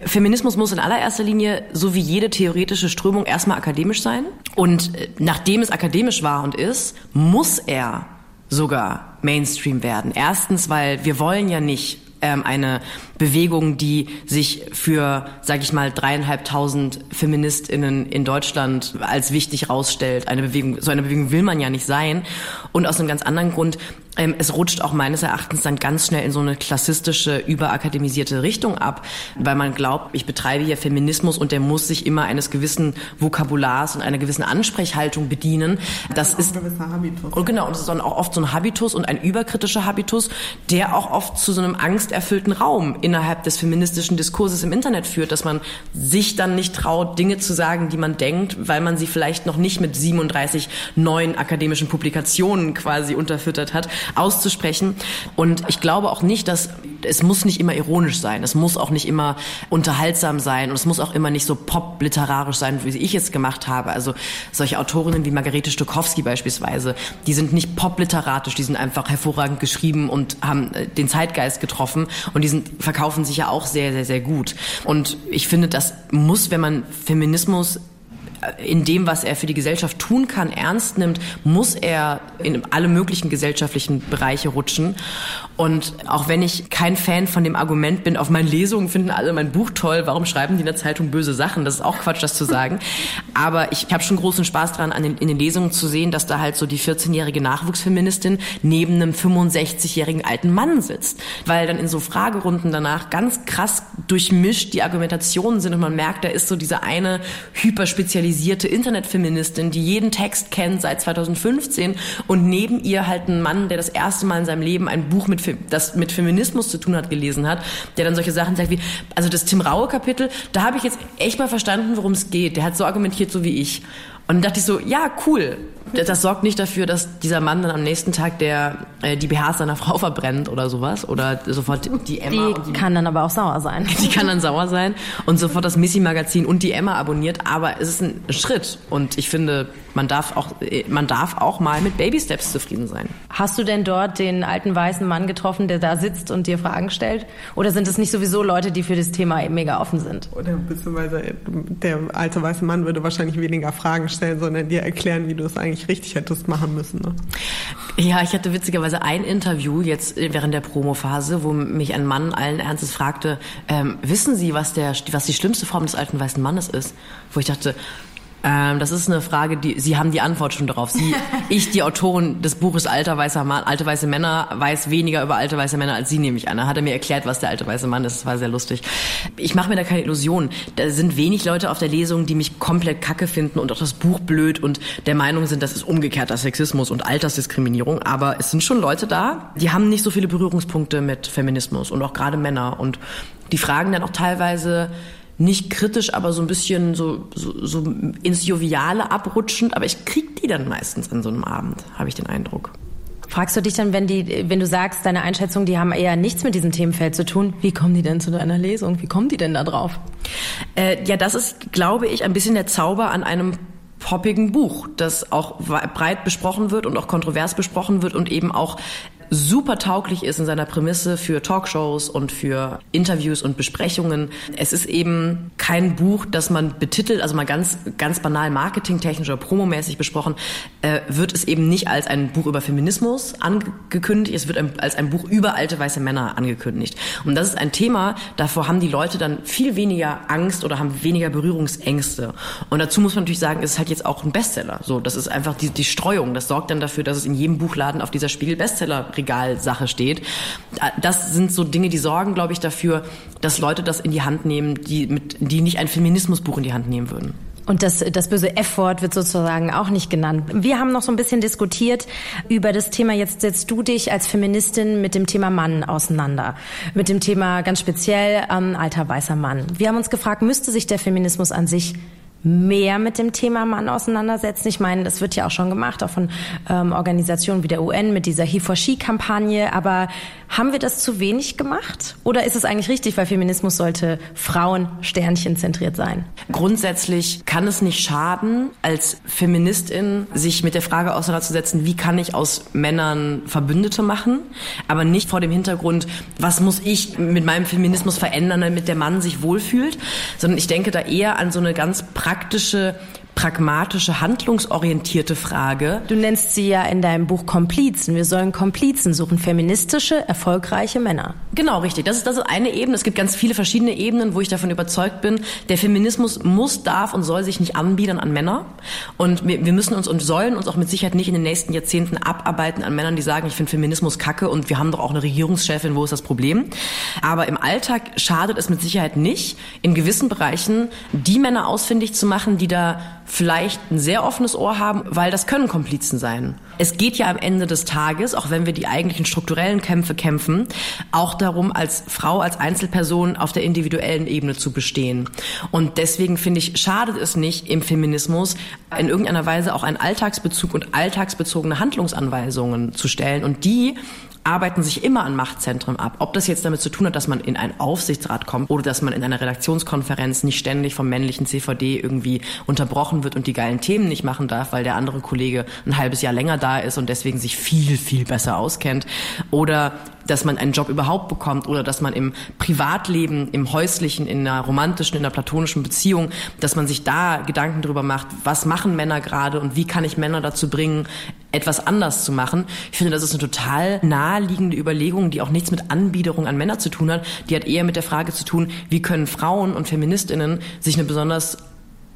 Feminismus muss in allererster Linie, so wie jede theoretische Strömung, erstmal akademisch sein. Und äh, nachdem es akademisch war und ist, muss er sogar Mainstream werden. Erstens, weil wir wollen ja nicht ähm, eine Bewegung, die sich für, sage ich mal, dreieinhalbtausend Feministinnen in Deutschland als wichtig rausstellt. Eine Bewegung, so eine Bewegung will man ja nicht sein. Und aus einem ganz anderen Grund, es rutscht auch meines Erachtens dann ganz schnell in so eine klassistische, überakademisierte Richtung ab, weil man glaubt, ich betreibe hier Feminismus und der muss sich immer eines gewissen Vokabulars und einer gewissen Ansprechhaltung bedienen. Das ist. Und genau, und das ist dann auch oft so ein Habitus und ein überkritischer Habitus, der auch oft zu so einem angsterfüllten Raum innerhalb des feministischen Diskurses im Internet führt, dass man sich dann nicht traut, Dinge zu sagen, die man denkt, weil man sie vielleicht noch nicht mit 37 neuen akademischen Publikationen quasi unterfüttert hat, auszusprechen. Und ich glaube auch nicht, dass es muss nicht immer ironisch sein, es muss auch nicht immer unterhaltsam sein und es muss auch immer nicht so pop-literarisch sein, wie ich es gemacht habe. Also solche Autorinnen wie Margarete Stokowski beispielsweise, die sind nicht pop-literarisch, die sind einfach hervorragend geschrieben und haben äh, den Zeitgeist getroffen und die sind, verkaufen sich ja auch sehr, sehr, sehr gut. Und ich finde, das muss, wenn man Feminismus in dem, was er für die Gesellschaft tun kann, ernst nimmt, muss er in alle möglichen gesellschaftlichen Bereiche rutschen. Und auch wenn ich kein Fan von dem Argument bin, auf meinen Lesungen finden alle mein Buch toll, warum schreiben die in der Zeitung böse Sachen? Das ist auch Quatsch, das zu sagen. Aber ich habe schon großen Spaß dran, an den, in den Lesungen zu sehen, dass da halt so die 14-jährige Nachwuchsfeministin neben einem 65-jährigen alten Mann sitzt. Weil dann in so Fragerunden danach ganz krass durchmischt die Argumentationen sind und man merkt, da ist so diese eine hyperspezialisierte spezialisierte Internetfeministin, die jeden Text kennt seit 2015 und neben ihr halt ein Mann, der das erste Mal in seinem Leben ein Buch mit, das mit Feminismus zu tun hat, gelesen hat, der dann solche Sachen sagt wie, also das Tim Raue Kapitel, da habe ich jetzt echt mal verstanden, worum es geht. Der hat so argumentiert, so wie ich. Und dann dachte ich so, ja, cool das sorgt nicht dafür, dass dieser Mann dann am nächsten Tag der äh, die BHs seiner Frau verbrennt oder sowas oder sofort die Emma. Die, die kann dann aber auch sauer sein. Die kann dann sauer sein und sofort das Missy Magazin und die Emma abonniert. Aber es ist ein Schritt und ich finde, man darf auch man darf auch mal mit Baby Steps zufrieden sein. Hast du denn dort den alten weißen Mann getroffen, der da sitzt und dir Fragen stellt? Oder sind es nicht sowieso Leute, die für das Thema eben mega offen sind? Oder beziehungsweise der alte weiße Mann würde wahrscheinlich weniger Fragen stellen, sondern dir erklären, wie du es eigentlich eigentlich richtig hättest machen müssen. Ne? Ja, ich hatte witzigerweise ein Interview jetzt während der Promophase, wo mich ein Mann allen Ernstes fragte, ähm, wissen Sie, was, der, was die schlimmste Form des alten weißen Mannes ist? Wo ich dachte, ähm, das ist eine Frage, die Sie haben die Antwort schon darauf. Sie, ich, die Autorin des Buches Alter weißer Mann, alte weiße Männer, weiß weniger über alte weiße Männer als Sie nehme ich an. Da hat er mir erklärt, was der alte weiße Mann ist. Das war sehr lustig. Ich mache mir da keine Illusionen. Da sind wenig Leute auf der Lesung, die mich komplett kacke finden und auch das Buch blöd und der Meinung sind, das ist umgekehrter Sexismus und Altersdiskriminierung. Aber es sind schon Leute da, die haben nicht so viele Berührungspunkte mit Feminismus und auch gerade Männer und die fragen dann auch teilweise nicht kritisch, aber so ein bisschen so, so, so ins Joviale abrutschend. Aber ich krieg die dann meistens an so einem Abend, habe ich den Eindruck. Fragst du dich dann, wenn die, wenn du sagst, deine Einschätzung, die haben eher nichts mit diesem Themenfeld zu tun, wie kommen die denn zu deiner Lesung? Wie kommen die denn da drauf? Äh, ja, das ist, glaube ich, ein bisschen der Zauber an einem poppigen Buch, das auch breit besprochen wird und auch kontrovers besprochen wird und eben auch super tauglich ist in seiner Prämisse für Talkshows und für Interviews und Besprechungen. Es ist eben kein Buch, das man betitelt, also mal ganz, ganz banal marketingtechnisch oder promomäßig besprochen, äh, wird es eben nicht als ein Buch über Feminismus angekündigt, es wird ein, als ein Buch über alte weiße Männer angekündigt. Und das ist ein Thema, davor haben die Leute dann viel weniger Angst oder haben weniger Berührungsängste. Und dazu muss man natürlich sagen, es ist halt jetzt auch ein Bestseller. So, das ist einfach die, die Streuung. Das sorgt dann dafür, dass es in jedem Buchladen auf dieser Spiegel Bestseller Regalsache steht. Das sind so Dinge, die sorgen, glaube ich, dafür, dass Leute das in die Hand nehmen, die, mit, die nicht ein Feminismusbuch in die Hand nehmen würden. Und das, das böse F-Wort wird sozusagen auch nicht genannt. Wir haben noch so ein bisschen diskutiert über das Thema, jetzt setzt du dich als Feministin mit dem Thema Mann auseinander. Mit dem Thema ganz speziell ähm, alter weißer Mann. Wir haben uns gefragt, müsste sich der Feminismus an sich mehr mit dem Thema Mann auseinandersetzen. Ich meine, das wird ja auch schon gemacht, auch von ähm, Organisationen wie der UN mit dieser He for She-Kampagne. Aber haben wir das zu wenig gemacht? Oder ist es eigentlich richtig, weil Feminismus sollte Frauen Sternchen zentriert sein? Grundsätzlich kann es nicht schaden, als Feministin sich mit der Frage auseinanderzusetzen, wie kann ich aus Männern Verbündete machen, aber nicht vor dem Hintergrund, was muss ich mit meinem Feminismus verändern, damit der Mann sich wohlfühlt, sondern ich denke da eher an so eine ganz praktische pragmatische, handlungsorientierte Frage. Du nennst sie ja in deinem Buch Komplizen. Wir sollen Komplizen suchen, feministische, erfolgreiche Männer. Genau, richtig. Das ist, das ist eine Ebene. Es gibt ganz viele verschiedene Ebenen, wo ich davon überzeugt bin, der Feminismus muss, darf und soll sich nicht anbiedern an Männer. Und wir, wir müssen uns und sollen uns auch mit Sicherheit nicht in den nächsten Jahrzehnten abarbeiten an Männern, die sagen, ich finde Feminismus kacke und wir haben doch auch eine Regierungschefin, wo ist das Problem? Aber im Alltag schadet es mit Sicherheit nicht, in gewissen Bereichen die Männer ausfindig zu machen, die da vielleicht ein sehr offenes Ohr haben, weil das können Komplizen sein. Es geht ja am Ende des Tages, auch wenn wir die eigentlichen strukturellen Kämpfe kämpfen, auch darum, als Frau, als Einzelperson auf der individuellen Ebene zu bestehen. Und deswegen finde ich, schadet es nicht im Feminismus in irgendeiner Weise auch einen Alltagsbezug und alltagsbezogene Handlungsanweisungen zu stellen und die arbeiten sich immer an Machtzentren ab. Ob das jetzt damit zu tun hat, dass man in einen Aufsichtsrat kommt oder dass man in einer Redaktionskonferenz nicht ständig vom männlichen CVD irgendwie unterbrochen wird und die geilen Themen nicht machen darf, weil der andere Kollege ein halbes Jahr länger da ist und deswegen sich viel, viel besser auskennt. Oder dass man einen Job überhaupt bekommt oder dass man im Privatleben, im häuslichen, in einer romantischen, in einer platonischen Beziehung, dass man sich da Gedanken darüber macht, was machen Männer gerade und wie kann ich Männer dazu bringen, etwas anders zu machen. Ich finde, das ist eine total naheliegende Überlegung, die auch nichts mit Anbiederung an Männer zu tun hat. Die hat eher mit der Frage zu tun, wie können Frauen und Feministinnen sich eine besonders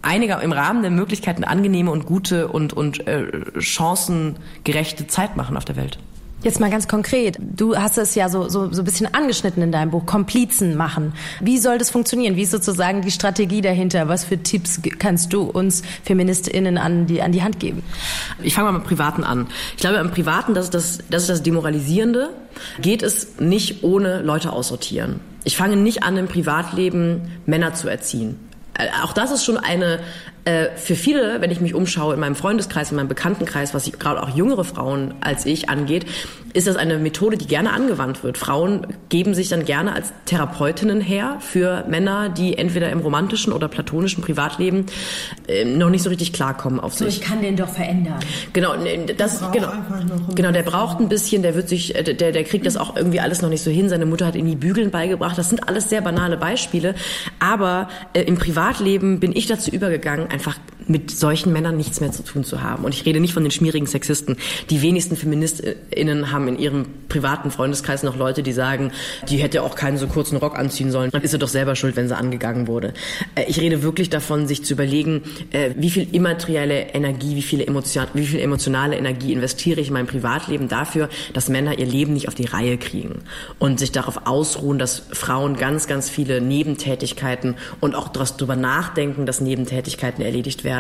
einiger im Rahmen der Möglichkeiten angenehme und gute und, und äh, chancengerechte Zeit machen auf der Welt. Jetzt mal ganz konkret. Du hast es ja so, so, so ein bisschen angeschnitten in deinem Buch. Komplizen machen. Wie soll das funktionieren? Wie ist sozusagen die Strategie dahinter? Was für Tipps kannst du uns FeministInnen an die, an die Hand geben? Ich fange mal mit Privaten an. Ich glaube, im Privaten, das ist das, das ist das Demoralisierende, geht es nicht ohne Leute aussortieren. Ich fange nicht an, im Privatleben Männer zu erziehen. Äh, auch das ist schon eine, äh, für viele, wenn ich mich umschaue in meinem Freundeskreis, in meinem Bekanntenkreis, was gerade auch jüngere Frauen als ich angeht, ist das eine Methode, die gerne angewandt wird. Frauen geben sich dann gerne als Therapeutinnen her für Männer, die entweder im romantischen oder platonischen Privatleben äh, noch nicht so richtig klarkommen auf sich. So, ich kann den doch verändern. Genau, das genau, genau, der braucht ein bisschen, der wird sich, äh, der, der kriegt das auch irgendwie alles noch nicht so hin. Seine Mutter hat ihm die Bügeln beigebracht. Das sind alles sehr banale Beispiele, aber äh, im Privatleben bin ich dazu übergegangen, einfach mit solchen Männern nichts mehr zu tun zu haben. Und ich rede nicht von den schmierigen Sexisten. Die wenigsten FeministInnen haben in ihrem privaten Freundeskreis noch Leute, die sagen, die hätte auch keinen so kurzen Rock anziehen sollen. Dann ist sie doch selber schuld, wenn sie angegangen wurde. Äh, ich rede wirklich davon, sich zu überlegen, äh, wie viel immaterielle Energie, wie, viele Emotion, wie viel emotionale Energie investiere ich in mein Privatleben dafür, dass Männer ihr Leben nicht auf die Reihe kriegen und sich darauf ausruhen, dass Frauen ganz, ganz viele Nebentätigkeiten und auch darüber nachdenken, dass Nebentätigkeiten erledigt werden,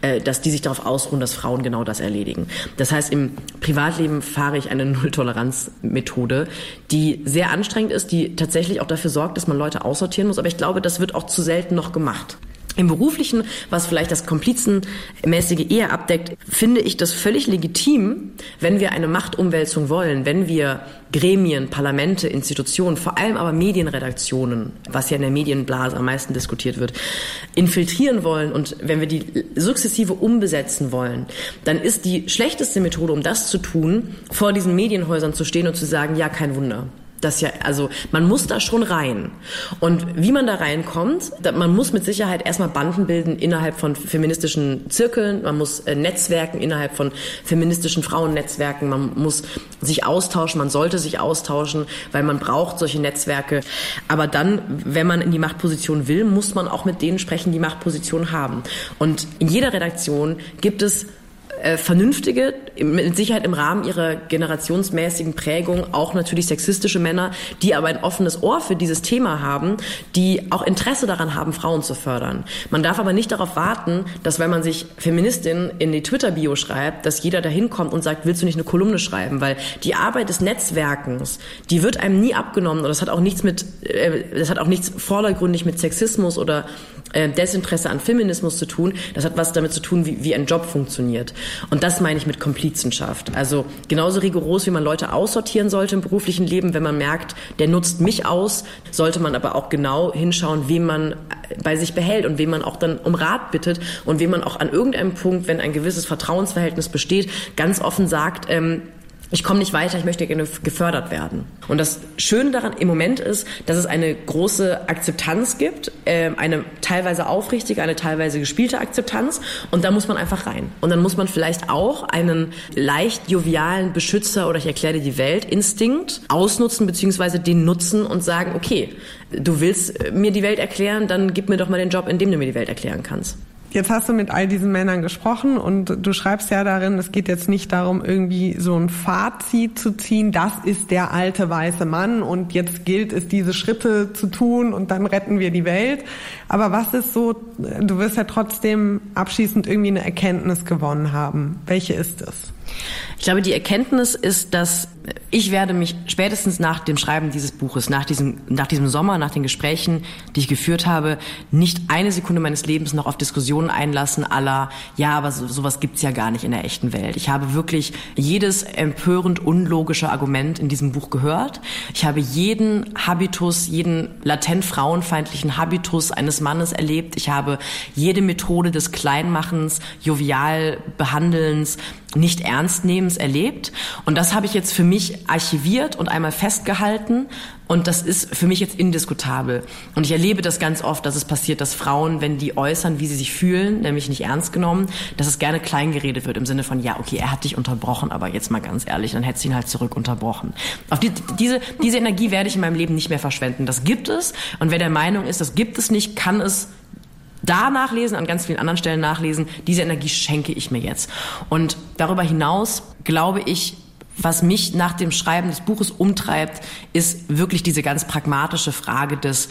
äh, dass die sich darauf ausruhen, dass Frauen genau das erledigen. Das heißt, im Privatleben fahre ich eine Nulltoleranz-Methode, die sehr anstrengend ist, die tatsächlich auch dafür sorgt, dass man Leute aussortieren muss. Aber ich glaube, das wird auch zu selten noch gemacht. Im Beruflichen, was vielleicht das Komplizenmäßige eher abdeckt, finde ich das völlig legitim, wenn wir eine Machtumwälzung wollen, wenn wir Gremien, Parlamente, Institutionen, vor allem aber Medienredaktionen, was ja in der Medienblase am meisten diskutiert wird, infiltrieren wollen und wenn wir die sukzessive umbesetzen wollen, dann ist die schlechteste Methode, um das zu tun, vor diesen Medienhäusern zu stehen und zu sagen, ja, kein Wunder das ja, also man muss da schon rein. Und wie man da reinkommt, man muss mit Sicherheit erstmal Banden bilden innerhalb von feministischen Zirkeln, man muss äh, Netzwerken innerhalb von feministischen Frauennetzwerken, man muss sich austauschen, man sollte sich austauschen, weil man braucht solche Netzwerke. Aber dann, wenn man in die Machtposition will, muss man auch mit denen sprechen, die Machtposition haben. Und in jeder Redaktion gibt es äh, vernünftige, mit Sicherheit im Rahmen ihrer generationsmäßigen Prägung auch natürlich sexistische Männer, die aber ein offenes Ohr für dieses Thema haben, die auch Interesse daran haben, Frauen zu fördern. Man darf aber nicht darauf warten, dass wenn man sich Feministin in die Twitter-Bio schreibt, dass jeder dahin kommt und sagt, willst du nicht eine Kolumne schreiben? Weil die Arbeit des Netzwerkens, die wird einem nie abgenommen und das hat auch nichts mit, äh, das hat auch nichts vordergründig mit Sexismus oder äh, Desinteresse an Feminismus zu tun. Das hat was damit zu tun, wie, wie ein Job funktioniert. Und das meine ich mit Komplizenschaft. Also genauso rigoros, wie man Leute aussortieren sollte im beruflichen Leben, wenn man merkt, der nutzt mich aus, sollte man aber auch genau hinschauen, wem man bei sich behält und wem man auch dann um Rat bittet und wem man auch an irgendeinem Punkt, wenn ein gewisses Vertrauensverhältnis besteht, ganz offen sagt, ähm, ich komme nicht weiter, ich möchte gerne gefördert werden. Und das Schöne daran im Moment ist, dass es eine große Akzeptanz gibt, äh, eine teilweise aufrichtige, eine teilweise gespielte Akzeptanz. Und da muss man einfach rein. Und dann muss man vielleicht auch einen leicht jovialen Beschützer oder ich erkläre dir die Welt Instinkt ausnutzen beziehungsweise den nutzen und sagen, okay, du willst mir die Welt erklären, dann gib mir doch mal den Job, in dem du mir die Welt erklären kannst. Jetzt hast du mit all diesen Männern gesprochen und du schreibst ja darin, es geht jetzt nicht darum, irgendwie so ein Fazit zu ziehen, das ist der alte weiße Mann und jetzt gilt es, diese Schritte zu tun und dann retten wir die Welt. Aber was ist so, du wirst ja trotzdem abschließend irgendwie eine Erkenntnis gewonnen haben. Welche ist es? Ich glaube, die Erkenntnis ist, dass ich werde mich spätestens nach dem Schreiben dieses Buches, nach diesem, nach diesem Sommer, nach den Gesprächen, die ich geführt habe, nicht eine Sekunde meines Lebens noch auf Diskussionen einlassen aller, ja, aber so, sowas gibt's ja gar nicht in der echten Welt. Ich habe wirklich jedes empörend unlogische Argument in diesem Buch gehört. Ich habe jeden Habitus, jeden latent frauenfeindlichen Habitus eines Mannes erlebt. Ich habe jede Methode des Kleinmachens, jovial Behandelns, nicht Ernstnehmens erlebt. Und das habe ich jetzt für mich archiviert und einmal festgehalten. Und das ist für mich jetzt indiskutabel. Und ich erlebe das ganz oft, dass es passiert, dass Frauen, wenn die äußern, wie sie sich fühlen, nämlich nicht ernst genommen, dass es gerne kleingeredet wird im Sinne von, ja, okay, er hat dich unterbrochen, aber jetzt mal ganz ehrlich, dann hättest du ihn halt zurück unterbrochen. Auf die, diese, diese Energie werde ich in meinem Leben nicht mehr verschwenden. Das gibt es. Und wer der Meinung ist, das gibt es nicht, kann es da nachlesen, an ganz vielen anderen Stellen nachlesen. Diese Energie schenke ich mir jetzt. Und darüber hinaus glaube ich, was mich nach dem Schreiben des Buches umtreibt, ist wirklich diese ganz pragmatische Frage des,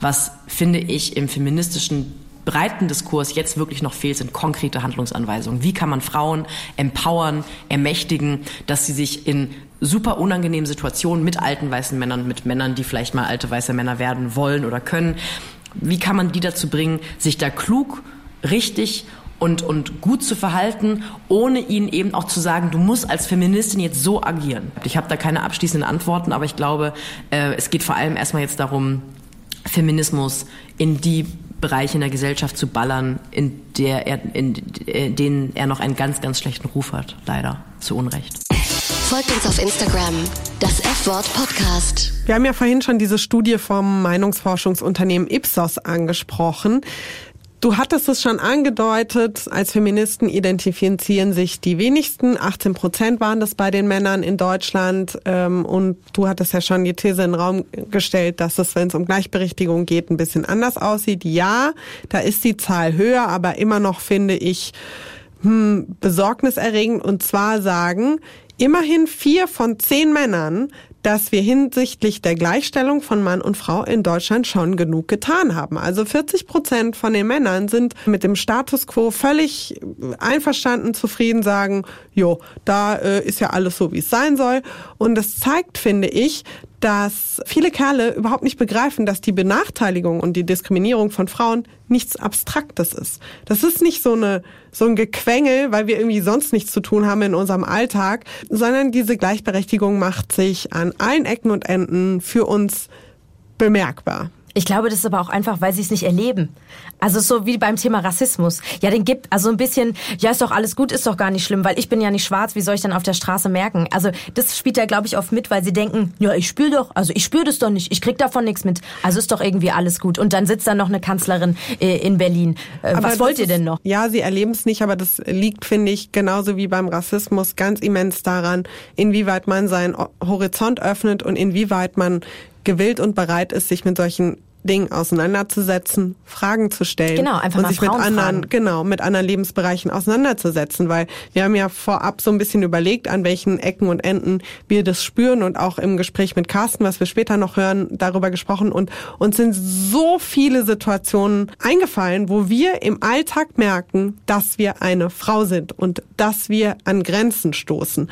was finde ich im feministischen breiten Diskurs jetzt wirklich noch fehlt, sind konkrete Handlungsanweisungen. Wie kann man Frauen empowern, ermächtigen, dass sie sich in super unangenehmen Situationen mit alten weißen Männern, mit Männern, die vielleicht mal alte weiße Männer werden wollen oder können, wie kann man die dazu bringen, sich da klug, richtig und, und gut zu verhalten, ohne ihnen eben auch zu sagen, du musst als Feministin jetzt so agieren. Ich habe da keine abschließenden Antworten, aber ich glaube, äh, es geht vor allem erstmal jetzt darum, Feminismus in die Bereiche in der Gesellschaft zu ballern, in, der er, in, in denen er noch einen ganz, ganz schlechten Ruf hat, leider, zu Unrecht. Folgt uns auf Instagram, das F-Wort Podcast. Wir haben ja vorhin schon diese Studie vom Meinungsforschungsunternehmen Ipsos angesprochen. Du hattest es schon angedeutet, als Feministen identifizieren sich die wenigsten. 18 Prozent waren das bei den Männern in Deutschland. Ähm, und du hattest ja schon die These in den Raum gestellt, dass es, wenn es um Gleichberechtigung geht, ein bisschen anders aussieht. Ja, da ist die Zahl höher, aber immer noch finde ich hm, besorgniserregend. Und zwar sagen immerhin vier von zehn Männern, dass wir hinsichtlich der Gleichstellung von Mann und Frau in Deutschland schon genug getan haben. Also 40 Prozent von den Männern sind mit dem Status quo völlig einverstanden, zufrieden, sagen, jo, da äh, ist ja alles so, wie es sein soll. Und das zeigt, finde ich, dass viele Kerle überhaupt nicht begreifen, dass die Benachteiligung und die Diskriminierung von Frauen nichts Abstraktes ist. Das ist nicht so eine so ein Gequengel, weil wir irgendwie sonst nichts zu tun haben in unserem Alltag, sondern diese Gleichberechtigung macht sich an allen Ecken und Enden für uns bemerkbar. Ich glaube, das ist aber auch einfach, weil sie es nicht erleben. Also so wie beim Thema Rassismus. Ja, den gibt also ein bisschen, ja, ist doch alles gut, ist doch gar nicht schlimm, weil ich bin ja nicht schwarz, wie soll ich dann auf der Straße merken? Also das spielt ja, glaube ich, oft mit, weil sie denken, ja, ich spüre doch, also ich spüre das doch nicht, ich krieg davon nichts mit. Also ist doch irgendwie alles gut. Und dann sitzt da noch eine Kanzlerin äh, in Berlin. Äh, was wollt ihr denn noch? Ja, sie erleben es nicht, aber das liegt, finde ich, genauso wie beim Rassismus ganz immens daran, inwieweit man seinen Horizont öffnet und inwieweit man gewillt und bereit ist, sich mit solchen Dingen auseinanderzusetzen, Fragen zu stellen genau, einfach und mal sich mit anderen, fragen. genau, mit anderen Lebensbereichen auseinanderzusetzen, weil wir haben ja vorab so ein bisschen überlegt, an welchen Ecken und Enden wir das spüren und auch im Gespräch mit Carsten, was wir später noch hören, darüber gesprochen und uns sind so viele Situationen eingefallen, wo wir im Alltag merken, dass wir eine Frau sind und dass wir an Grenzen stoßen.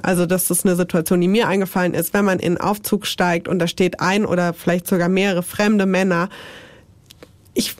Also das ist eine Situation, die mir eingefallen ist, wenn man in Aufzug steigt und da steht ein oder vielleicht sogar mehrere fremde Männer. Ich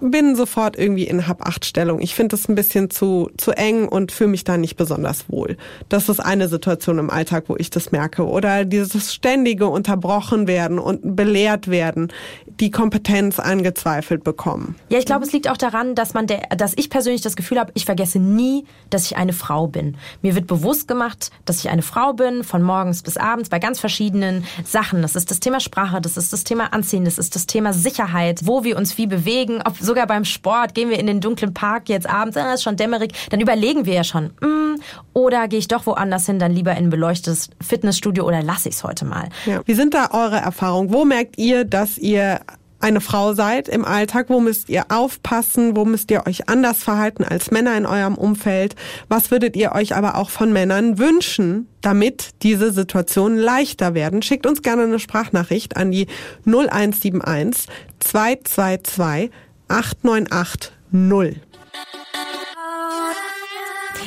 bin sofort irgendwie in Hab-Acht-Stellung. Ich finde das ein bisschen zu, zu eng und fühle mich da nicht besonders wohl. Das ist eine Situation im Alltag, wo ich das merke. Oder dieses ständige unterbrochen werden und belehrt werden, die Kompetenz angezweifelt bekommen. Ja, ich glaube, es liegt auch daran, dass man der, dass ich persönlich das Gefühl habe, ich vergesse nie, dass ich eine Frau bin. Mir wird bewusst gemacht, dass ich eine Frau bin, von morgens bis abends, bei ganz verschiedenen Sachen. Das ist das Thema Sprache, das ist das Thema Anziehen, das ist das Thema Sicherheit, wo wir uns wie bewegen, ob sogar beim Sport, gehen wir in den dunklen Park jetzt abends, ah, ist schon dämmerig, dann überlegen wir ja schon, mm, oder gehe ich doch woanders hin, dann lieber in ein beleuchtetes Fitnessstudio oder lasse ich es heute mal. Ja. Wie sind da eure Erfahrungen? Wo merkt ihr, dass ihr eine Frau seid im Alltag, wo müsst ihr aufpassen, wo müsst ihr euch anders verhalten als Männer in eurem Umfeld, was würdet ihr euch aber auch von Männern wünschen, damit diese Situationen leichter werden. Schickt uns gerne eine Sprachnachricht an die 0171 222 898 0.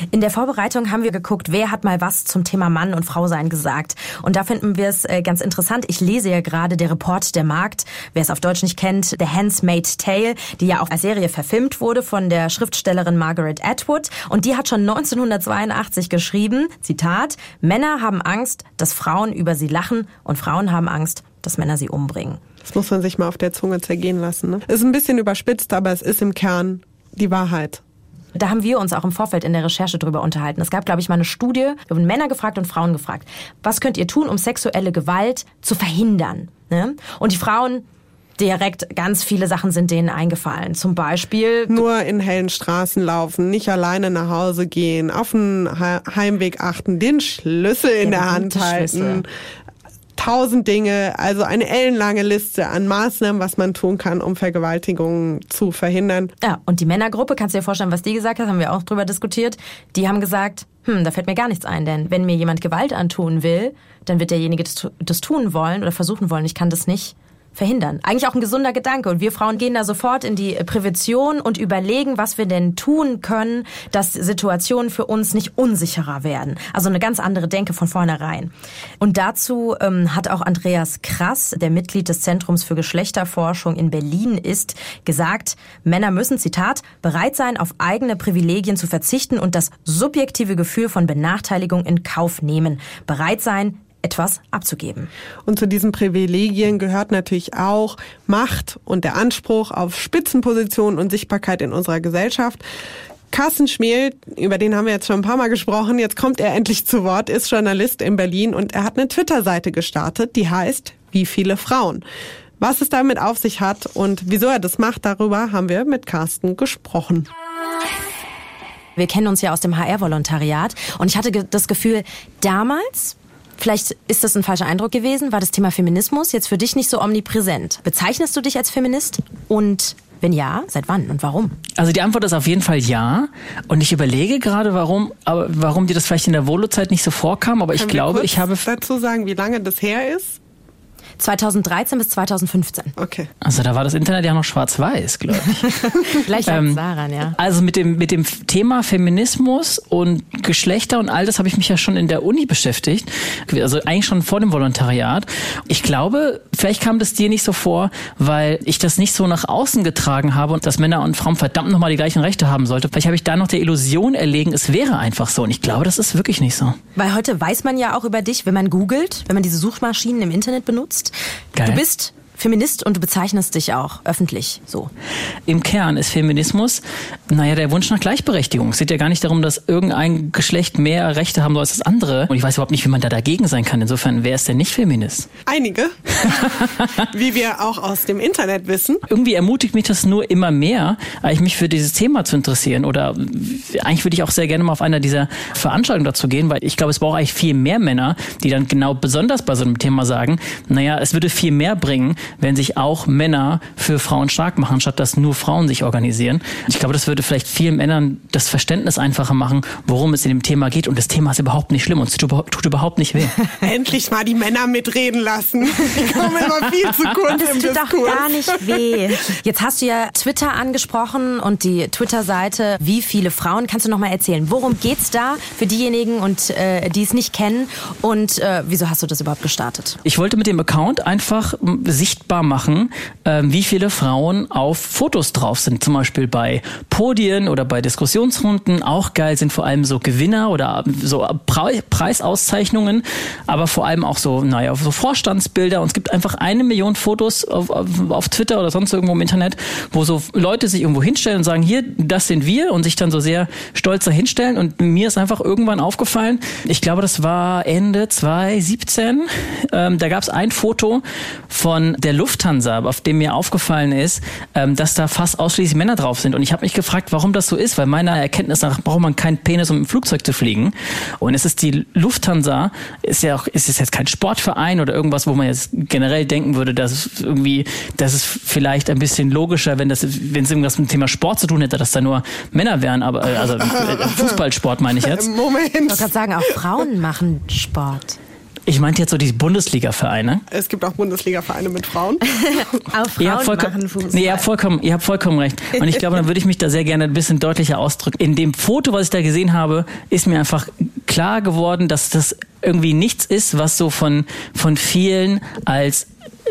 In der Vorbereitung haben wir geguckt, wer hat mal was zum Thema Mann und Frau sein gesagt. Und da finden wir es äh, ganz interessant. Ich lese ja gerade der Report der Markt, wer es auf Deutsch nicht kennt, The Handsmaid Tale, die ja auch als Serie verfilmt wurde von der Schriftstellerin Margaret Atwood. Und die hat schon 1982 geschrieben, Zitat, Männer haben Angst, dass Frauen über sie lachen und Frauen haben Angst, dass Männer sie umbringen. Das muss man sich mal auf der Zunge zergehen lassen. Ne? Ist ein bisschen überspitzt, aber es ist im Kern die Wahrheit. Da haben wir uns auch im Vorfeld in der Recherche drüber unterhalten. Es gab, glaube ich, mal eine Studie, wir haben Männer gefragt und Frauen gefragt. Was könnt ihr tun, um sexuelle Gewalt zu verhindern? Ne? Und die Frauen direkt ganz viele Sachen sind denen eingefallen. Zum Beispiel nur in hellen Straßen laufen, nicht alleine nach Hause gehen, auf den Heimweg achten, den Schlüssel in der Hand halten, tausend Dinge, also eine ellenlange Liste an Maßnahmen, was man tun kann, um Vergewaltigungen zu verhindern. Ja, und die Männergruppe, kannst du dir vorstellen, was die gesagt hat, haben wir auch drüber diskutiert. Die haben gesagt, hm, da fällt mir gar nichts ein, denn wenn mir jemand Gewalt antun will, dann wird derjenige das, das tun wollen oder versuchen wollen. Ich kann das nicht verhindern. Eigentlich auch ein gesunder Gedanke. Und wir Frauen gehen da sofort in die Prävention und überlegen, was wir denn tun können, dass Situationen für uns nicht unsicherer werden. Also eine ganz andere Denke von vornherein. Und dazu ähm, hat auch Andreas Krass, der Mitglied des Zentrums für Geschlechterforschung in Berlin ist, gesagt, Männer müssen, Zitat, bereit sein, auf eigene Privilegien zu verzichten und das subjektive Gefühl von Benachteiligung in Kauf nehmen. Bereit sein, etwas abzugeben. Und zu diesen Privilegien gehört natürlich auch Macht und der Anspruch auf Spitzenposition und Sichtbarkeit in unserer Gesellschaft. Carsten Schmiel, über den haben wir jetzt schon ein paar Mal gesprochen, jetzt kommt er endlich zu Wort, ist Journalist in Berlin und er hat eine Twitter-Seite gestartet, die heißt Wie viele Frauen? Was es damit auf sich hat und wieso er das macht, darüber haben wir mit Carsten gesprochen. Wir kennen uns ja aus dem HR-Volontariat und ich hatte das Gefühl, damals Vielleicht ist das ein falscher Eindruck gewesen. War das Thema Feminismus jetzt für dich nicht so omnipräsent? Bezeichnest du dich als Feminist? Und wenn ja, seit wann und warum? Also die Antwort ist auf jeden Fall ja. Und ich überlege gerade, warum, aber warum dir das vielleicht in der Volo-Zeit nicht so vorkam. Aber Können ich glaube, ich habe dazu sagen, wie lange das her ist. 2013 bis 2015. Okay. Also da war das Internet ja noch schwarz-weiß, glaube ich. Vielleicht ähm, daran, ja. Also mit dem, mit dem Thema Feminismus und Geschlechter und all das habe ich mich ja schon in der Uni beschäftigt. Also eigentlich schon vor dem Volontariat. Ich glaube, vielleicht kam das dir nicht so vor, weil ich das nicht so nach außen getragen habe und dass Männer und Frauen verdammt nochmal die gleichen Rechte haben sollte. Vielleicht habe ich da noch der Illusion erlegen, es wäre einfach so. Und ich glaube, das ist wirklich nicht so. Weil heute weiß man ja auch über dich, wenn man googelt, wenn man diese Suchmaschinen im Internet benutzt, Geil. Du bist Feminist und du bezeichnest dich auch öffentlich so. Im Kern ist Feminismus, naja, der Wunsch nach Gleichberechtigung. Es geht ja gar nicht darum, dass irgendein Geschlecht mehr Rechte haben soll als das andere. Und ich weiß überhaupt nicht, wie man da dagegen sein kann. Insofern, wer ist denn nicht Feminist? Einige. wie wir auch aus dem Internet wissen. Irgendwie ermutigt mich das nur immer mehr, eigentlich mich für dieses Thema zu interessieren. Oder eigentlich würde ich auch sehr gerne mal auf einer dieser Veranstaltungen dazu gehen, weil ich glaube, es braucht eigentlich viel mehr Männer, die dann genau besonders bei so einem Thema sagen, naja, es würde viel mehr bringen, wenn sich auch Männer für Frauen stark machen, statt dass nur Frauen sich organisieren. Ich glaube, das würde vielleicht vielen Männern das Verständnis einfacher machen, worum es in dem Thema geht. Und das Thema ist überhaupt nicht schlimm und es tut, überhaupt nicht weh. Endlich mal die Männer mitreden lassen. Die kommen immer viel zu kurz das im tut Diskurs. doch gar nicht weh. Jetzt hast du ja Twitter angesprochen und die Twitter-Seite Wie viele Frauen. Kannst du noch mal erzählen, worum geht's da für diejenigen und äh, die es nicht kennen und äh, wieso hast du das überhaupt gestartet? Ich wollte mit dem Account einfach sichtbar sichtbar machen, äh, wie viele Frauen auf Fotos drauf sind. Zum Beispiel bei Podien oder bei Diskussionsrunden. Auch geil sind vor allem so Gewinner oder so Pre Preisauszeichnungen, aber vor allem auch so, naja, so Vorstandsbilder. Und es gibt einfach eine Million Fotos auf, auf, auf Twitter oder sonst irgendwo im Internet, wo so Leute sich irgendwo hinstellen und sagen, hier, das sind wir und sich dann so sehr stolz dahinstellen. Und mir ist einfach irgendwann aufgefallen, ich glaube, das war Ende 2017, ähm, da gab es ein Foto von der Lufthansa, auf dem mir aufgefallen ist, ähm, dass da fast ausschließlich Männer drauf sind. Und ich habe mich gefragt, warum das so ist, weil meiner Erkenntnis nach braucht man keinen Penis, um im Flugzeug zu fliegen. Und es ist die Lufthansa, ist ja auch, ist es jetzt kein Sportverein oder irgendwas, wo man jetzt generell denken würde, dass es irgendwie, dass es vielleicht ein bisschen logischer, wenn das, wenn es irgendwas mit dem Thema Sport zu tun hätte, dass da nur Männer wären, aber äh, also äh, Fußballsport meine ich jetzt. Moment. Ich wollte gerade sagen, auch Frauen machen Sport. Ich meinte jetzt so die Bundesliga-Vereine. Es gibt auch Bundesliga-Vereine mit Frauen. auch Frauen Ihr habt, vollkommen, machen Fußball. nee, ihr, habt vollkommen, ihr habt vollkommen recht. Und ich glaube, dann würde ich mich da sehr gerne ein bisschen deutlicher ausdrücken. In dem Foto, was ich da gesehen habe, ist mir einfach klar geworden, dass das irgendwie nichts ist, was so von, von vielen als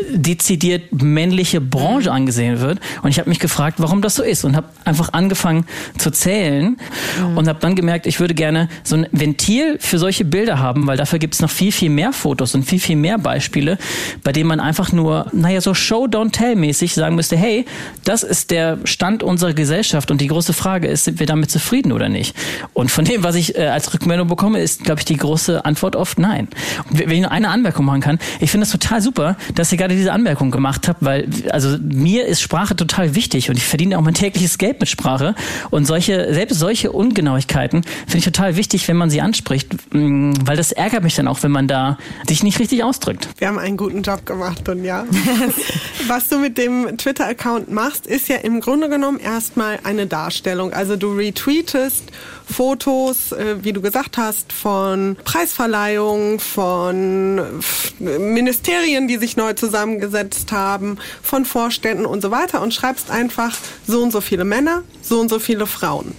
dezidiert männliche Branche angesehen wird. Und ich habe mich gefragt, warum das so ist und habe einfach angefangen zu zählen mhm. und habe dann gemerkt, ich würde gerne so ein Ventil für solche Bilder haben, weil dafür gibt es noch viel, viel mehr Fotos und viel, viel mehr Beispiele, bei denen man einfach nur, naja, so Show-Don't-Tell-mäßig sagen müsste, hey, das ist der Stand unserer Gesellschaft und die große Frage ist, sind wir damit zufrieden oder nicht? Und von dem, was ich äh, als Rückmeldung bekomme, ist, glaube ich, die große Antwort oft nein. Und wenn ich nur eine Anmerkung machen kann, ich finde es total super, dass ihr gerade diese Anmerkung gemacht habt, weil also mir ist Sprache total wichtig und ich verdiene auch mein tägliches Geld mit Sprache und solche selbst solche Ungenauigkeiten finde ich total wichtig, wenn man sie anspricht, mm, weil das ärgert mich dann auch, wenn man da sich nicht richtig ausdrückt. Wir haben einen guten Job gemacht, Dunja. Was du mit dem Twitter-Account machst, ist ja im Grunde genommen erstmal eine Darstellung. Also du retweetest Fotos, äh, wie du gesagt hast, von Preisverleihungen, von Ministerien, die sich neu zusammengesetzt haben, von Vorständen und so weiter und schreibst einfach so und so viele Männer, so und so viele Frauen.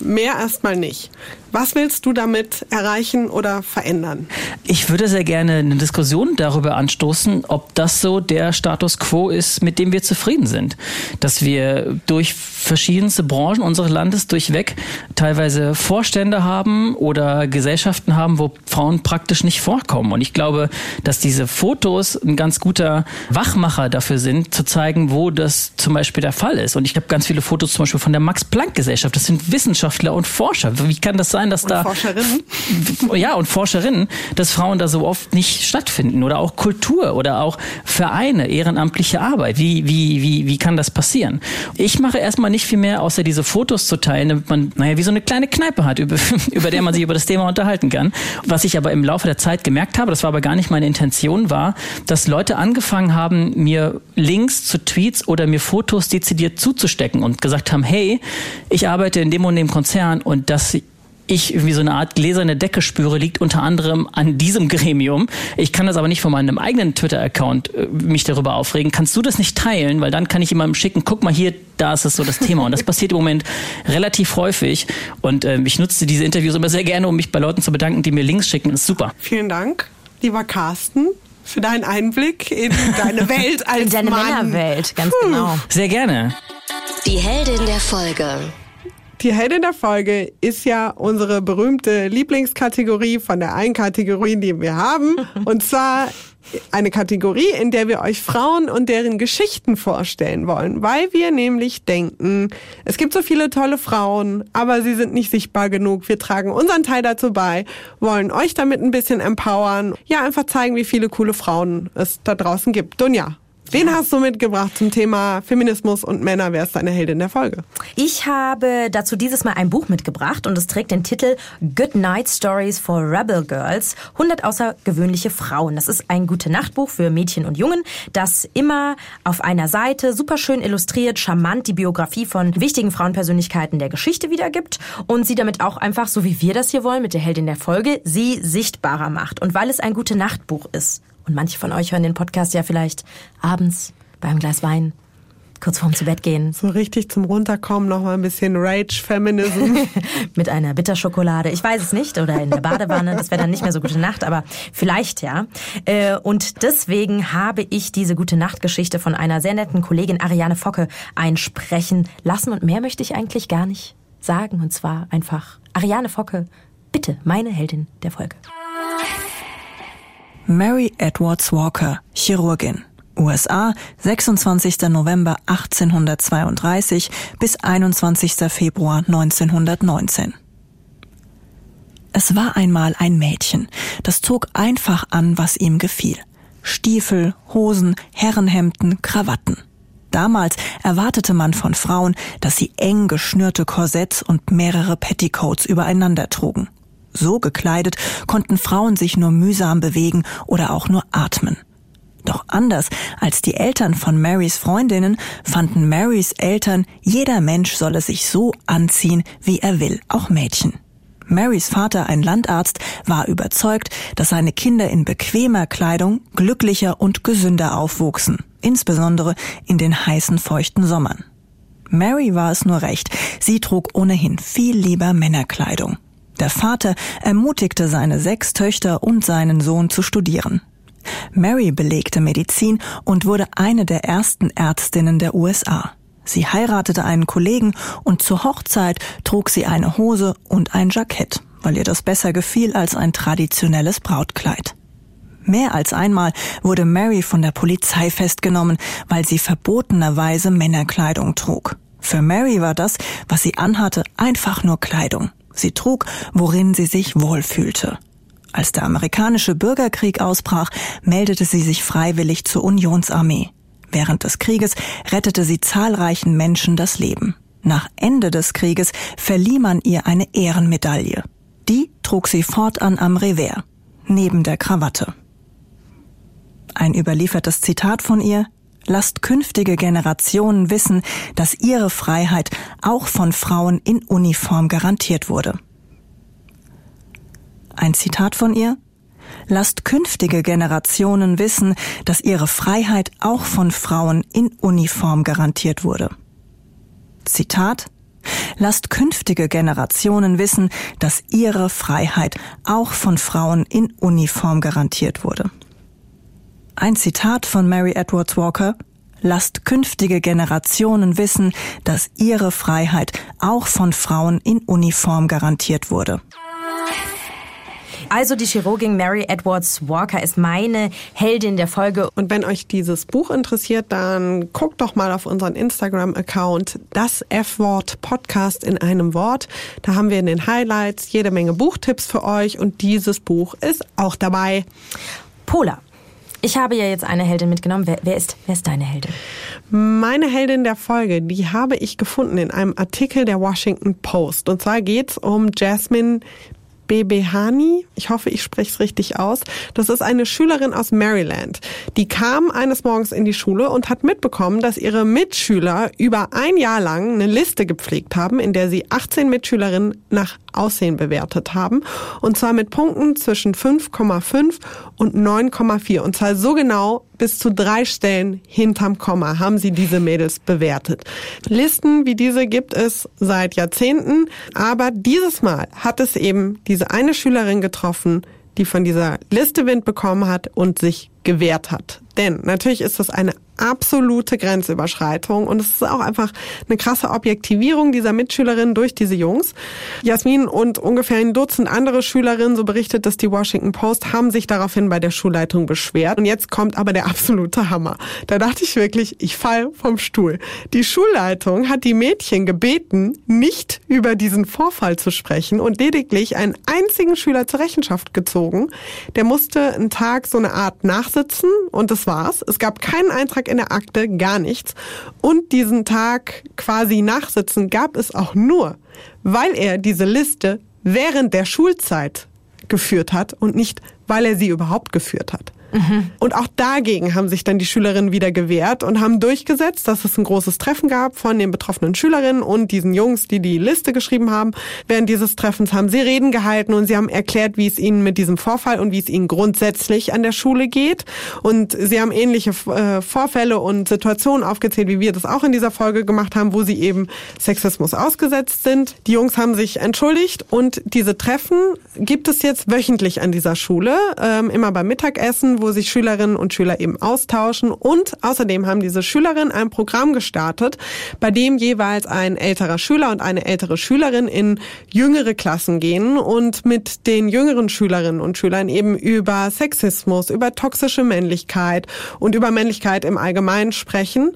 Mehr erstmal nicht. Was willst du damit erreichen oder verändern? Ich würde sehr gerne eine Diskussion darüber anstoßen, ob das so der Status quo ist, mit dem wir zufrieden sind. Dass wir durch verschiedenste Branchen unseres Landes durchweg teilweise Vorstände haben oder Gesellschaften haben, wo Frauen praktisch nicht vorkommen. Und ich glaube, dass diese Fotos ein ganz guter Wachmacher dafür sind, zu zeigen, wo das zum Beispiel der Fall ist. Und ich habe ganz viele Fotos zum Beispiel von der Max-Planck-Gesellschaft. Das sind Wissenschaftler und Forscher. Wie kann das sein? Sein, dass und da Forscherinnen. ja und Forscherinnen, dass Frauen da so oft nicht stattfinden oder auch Kultur oder auch Vereine, ehrenamtliche Arbeit. Wie wie wie wie kann das passieren? Ich mache erstmal nicht viel mehr, außer diese Fotos zu teilen, damit man naja wie so eine kleine Kneipe hat, über, über der man sich über das Thema unterhalten kann. Was ich aber im Laufe der Zeit gemerkt habe, das war aber gar nicht meine Intention, war, dass Leute angefangen haben, mir Links zu Tweets oder mir Fotos dezidiert zuzustecken und gesagt haben, hey, ich arbeite in dem und dem Konzern und das ich irgendwie so eine Art gläserne Decke spüre, liegt unter anderem an diesem Gremium. Ich kann das aber nicht von meinem eigenen Twitter-Account äh, mich darüber aufregen. Kannst du das nicht teilen? Weil dann kann ich jemandem schicken, guck mal hier, da ist es so das Thema. Und das passiert im Moment relativ häufig. Und äh, ich nutze diese Interviews immer sehr gerne, um mich bei Leuten zu bedanken, die mir Links schicken. Das ist super. Vielen Dank, lieber Carsten für deinen Einblick in deine Welt als In deine Mann. Männerwelt, ganz genau. Sehr gerne. Die Heldin der Folge. Die Heldin der Folge ist ja unsere berühmte Lieblingskategorie von der einen Kategorie, die wir haben. Und zwar eine Kategorie, in der wir euch Frauen und deren Geschichten vorstellen wollen, weil wir nämlich denken, es gibt so viele tolle Frauen, aber sie sind nicht sichtbar genug. Wir tragen unseren Teil dazu bei, wollen euch damit ein bisschen empowern, ja, einfach zeigen, wie viele coole Frauen es da draußen gibt. Dunja, Wen hast du mitgebracht zum Thema Feminismus und Männer? Wer ist deine Heldin der Folge? Ich habe dazu dieses Mal ein Buch mitgebracht und es trägt den Titel Good Night Stories for Rebel Girls. 100 außergewöhnliche Frauen. Das ist ein gute Nachtbuch für Mädchen und Jungen, das immer auf einer Seite super schön illustriert, charmant die Biografie von wichtigen Frauenpersönlichkeiten der Geschichte wiedergibt und sie damit auch einfach, so wie wir das hier wollen, mit der Heldin der Folge, sie sichtbarer macht. Und weil es ein gute Nachtbuch ist und manche von euch hören den Podcast ja vielleicht abends beim Glas Wein kurz vorm zu Bett gehen. So richtig zum Runterkommen noch mal ein bisschen Rage Feminism. Mit einer Bitterschokolade. Ich weiß es nicht. Oder in der Badewanne. Das wäre dann nicht mehr so gute Nacht, aber vielleicht ja. Äh, und deswegen habe ich diese gute Nachtgeschichte von einer sehr netten Kollegin Ariane Focke einsprechen lassen. Und mehr möchte ich eigentlich gar nicht sagen. Und zwar einfach Ariane Focke, bitte, meine Heldin der Folge. Mary Edwards Walker, Chirurgin. USA, 26. November 1832 bis 21. Februar 1919. Es war einmal ein Mädchen, das zog einfach an, was ihm gefiel. Stiefel, Hosen, Herrenhemden, Krawatten. Damals erwartete man von Frauen, dass sie eng geschnürte Korsetts und mehrere Petticoats übereinander trugen. So gekleidet konnten Frauen sich nur mühsam bewegen oder auch nur atmen. Doch anders als die Eltern von Marys Freundinnen fanden Marys Eltern, jeder Mensch solle sich so anziehen, wie er will, auch Mädchen. Marys Vater, ein Landarzt, war überzeugt, dass seine Kinder in bequemer Kleidung glücklicher und gesünder aufwuchsen, insbesondere in den heißen, feuchten Sommern. Mary war es nur recht, sie trug ohnehin viel lieber Männerkleidung. Der Vater ermutigte seine sechs Töchter und seinen Sohn zu studieren. Mary belegte Medizin und wurde eine der ersten Ärztinnen der USA. Sie heiratete einen Kollegen und zur Hochzeit trug sie eine Hose und ein Jackett, weil ihr das besser gefiel als ein traditionelles Brautkleid. Mehr als einmal wurde Mary von der Polizei festgenommen, weil sie verbotenerweise Männerkleidung trug. Für Mary war das, was sie anhatte, einfach nur Kleidung. Sie trug, worin sie sich wohlfühlte. Als der amerikanische Bürgerkrieg ausbrach, meldete sie sich freiwillig zur Unionsarmee. Während des Krieges rettete sie zahlreichen Menschen das Leben. Nach Ende des Krieges verlieh man ihr eine Ehrenmedaille. Die trug sie fortan am Revers, neben der Krawatte. Ein überliefertes Zitat von ihr Lasst künftige Generationen wissen, dass ihre Freiheit auch von Frauen in Uniform garantiert wurde. Ein Zitat von ihr? Lasst künftige Generationen wissen, dass ihre Freiheit auch von Frauen in Uniform garantiert wurde. Zitat Lasst künftige Generationen wissen, dass ihre Freiheit auch von Frauen in Uniform garantiert wurde. Ein Zitat von Mary Edwards Walker Lasst künftige Generationen wissen, dass ihre Freiheit auch von Frauen in Uniform garantiert wurde. Also die Chirurgin Mary Edwards Walker ist meine Heldin der Folge. Und wenn euch dieses Buch interessiert, dann guckt doch mal auf unseren Instagram-Account das F-Wort Podcast in einem Wort. Da haben wir in den Highlights jede Menge Buchtipps für euch und dieses Buch ist auch dabei. Pola. Ich habe ja jetzt eine Heldin mitgenommen. Wer, wer, ist, wer ist deine Heldin? Meine Heldin der Folge, die habe ich gefunden in einem Artikel der Washington Post. Und zwar geht's um Jasmine Bebehani, ich hoffe, ich spreche es richtig aus. Das ist eine Schülerin aus Maryland. Die kam eines Morgens in die Schule und hat mitbekommen, dass ihre Mitschüler über ein Jahr lang eine Liste gepflegt haben, in der sie 18 Mitschülerinnen nach Aussehen bewertet haben. Und zwar mit Punkten zwischen 5,5 und 9,4. Und zwar so genau bis zu drei Stellen hinterm Komma haben sie diese Mädels bewertet. Listen wie diese gibt es seit Jahrzehnten, aber dieses Mal hat es eben diese eine Schülerin getroffen, die von dieser Liste Wind bekommen hat und sich gewehrt hat. Denn natürlich ist das eine absolute Grenzüberschreitung und es ist auch einfach eine krasse Objektivierung dieser Mitschülerinnen durch diese Jungs. Jasmin und ungefähr ein Dutzend andere Schülerinnen, so berichtet das die Washington Post, haben sich daraufhin bei der Schulleitung beschwert. Und jetzt kommt aber der absolute Hammer. Da dachte ich wirklich, ich fall vom Stuhl. Die Schulleitung hat die Mädchen gebeten, nicht über diesen Vorfall zu sprechen und lediglich einen einzigen Schüler zur Rechenschaft gezogen. Der musste einen Tag so eine Art nachsitzen und das war's. Es gab keinen Eintrag in der Akte, gar nichts. Und diesen Tag quasi nachsitzen gab es auch nur, weil er diese Liste während der Schulzeit geführt hat und nicht, weil er sie überhaupt geführt hat. Mhm. Und auch dagegen haben sich dann die Schülerinnen wieder gewehrt und haben durchgesetzt, dass es ein großes Treffen gab von den betroffenen Schülerinnen und diesen Jungs, die die Liste geschrieben haben. Während dieses Treffens haben sie Reden gehalten und sie haben erklärt, wie es ihnen mit diesem Vorfall und wie es ihnen grundsätzlich an der Schule geht. Und sie haben ähnliche äh, Vorfälle und Situationen aufgezählt, wie wir das auch in dieser Folge gemacht haben, wo sie eben Sexismus ausgesetzt sind. Die Jungs haben sich entschuldigt und diese Treffen gibt es jetzt wöchentlich an dieser Schule, ähm, immer beim Mittagessen, wo sich Schülerinnen und Schüler eben austauschen. Und außerdem haben diese Schülerinnen ein Programm gestartet, bei dem jeweils ein älterer Schüler und eine ältere Schülerin in jüngere Klassen gehen und mit den jüngeren Schülerinnen und Schülern eben über Sexismus, über toxische Männlichkeit und über Männlichkeit im Allgemeinen sprechen.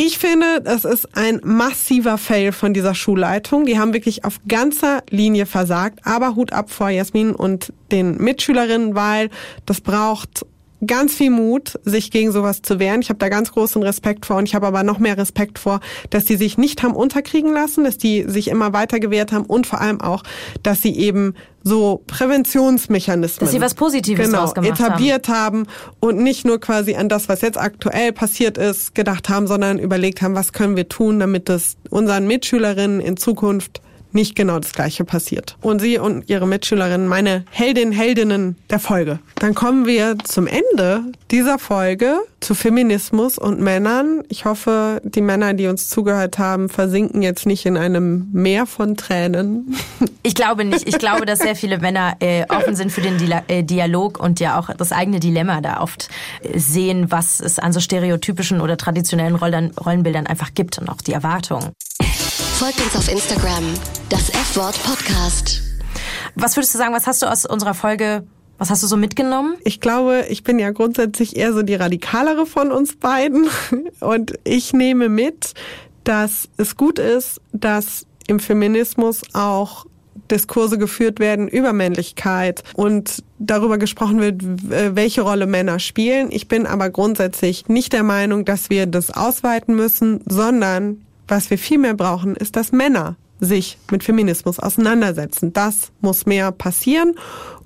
Ich finde, das ist ein massiver Fail von dieser Schulleitung. Die haben wirklich auf ganzer Linie versagt. Aber Hut ab vor Jasmin und den Mitschülerinnen, weil das braucht ganz viel Mut, sich gegen sowas zu wehren. Ich habe da ganz großen Respekt vor und ich habe aber noch mehr Respekt vor, dass die sich nicht haben unterkriegen lassen, dass die sich immer weiter gewehrt haben und vor allem auch, dass sie eben so Präventionsmechanismen dass sie was Positives genau, etabliert haben. haben und nicht nur quasi an das, was jetzt aktuell passiert ist, gedacht haben, sondern überlegt haben, was können wir tun, damit es unseren Mitschülerinnen in Zukunft nicht genau das Gleiche passiert. Und Sie und Ihre Mitschülerinnen, meine Heldin, Heldinnen der Folge. Dann kommen wir zum Ende dieser Folge zu Feminismus und Männern. Ich hoffe, die Männer, die uns zugehört haben, versinken jetzt nicht in einem Meer von Tränen. Ich glaube nicht. Ich glaube, dass sehr viele Männer äh, offen sind für den äh, Dialog und ja auch das eigene Dilemma da oft äh, sehen, was es an so stereotypischen oder traditionellen Rollenbildern einfach gibt und auch die Erwartungen. Folgt uns auf Instagram, das F-Wort Podcast. Was würdest du sagen, was hast du aus unserer Folge was hast du so mitgenommen? Ich glaube, ich bin ja grundsätzlich eher so die radikalere von uns beiden. Und ich nehme mit, dass es gut ist, dass im Feminismus auch Diskurse geführt werden über Männlichkeit und darüber gesprochen wird, welche Rolle Männer spielen. Ich bin aber grundsätzlich nicht der Meinung, dass wir das ausweiten müssen, sondern was wir viel mehr brauchen, ist, dass Männer sich mit Feminismus auseinandersetzen. Das muss mehr passieren.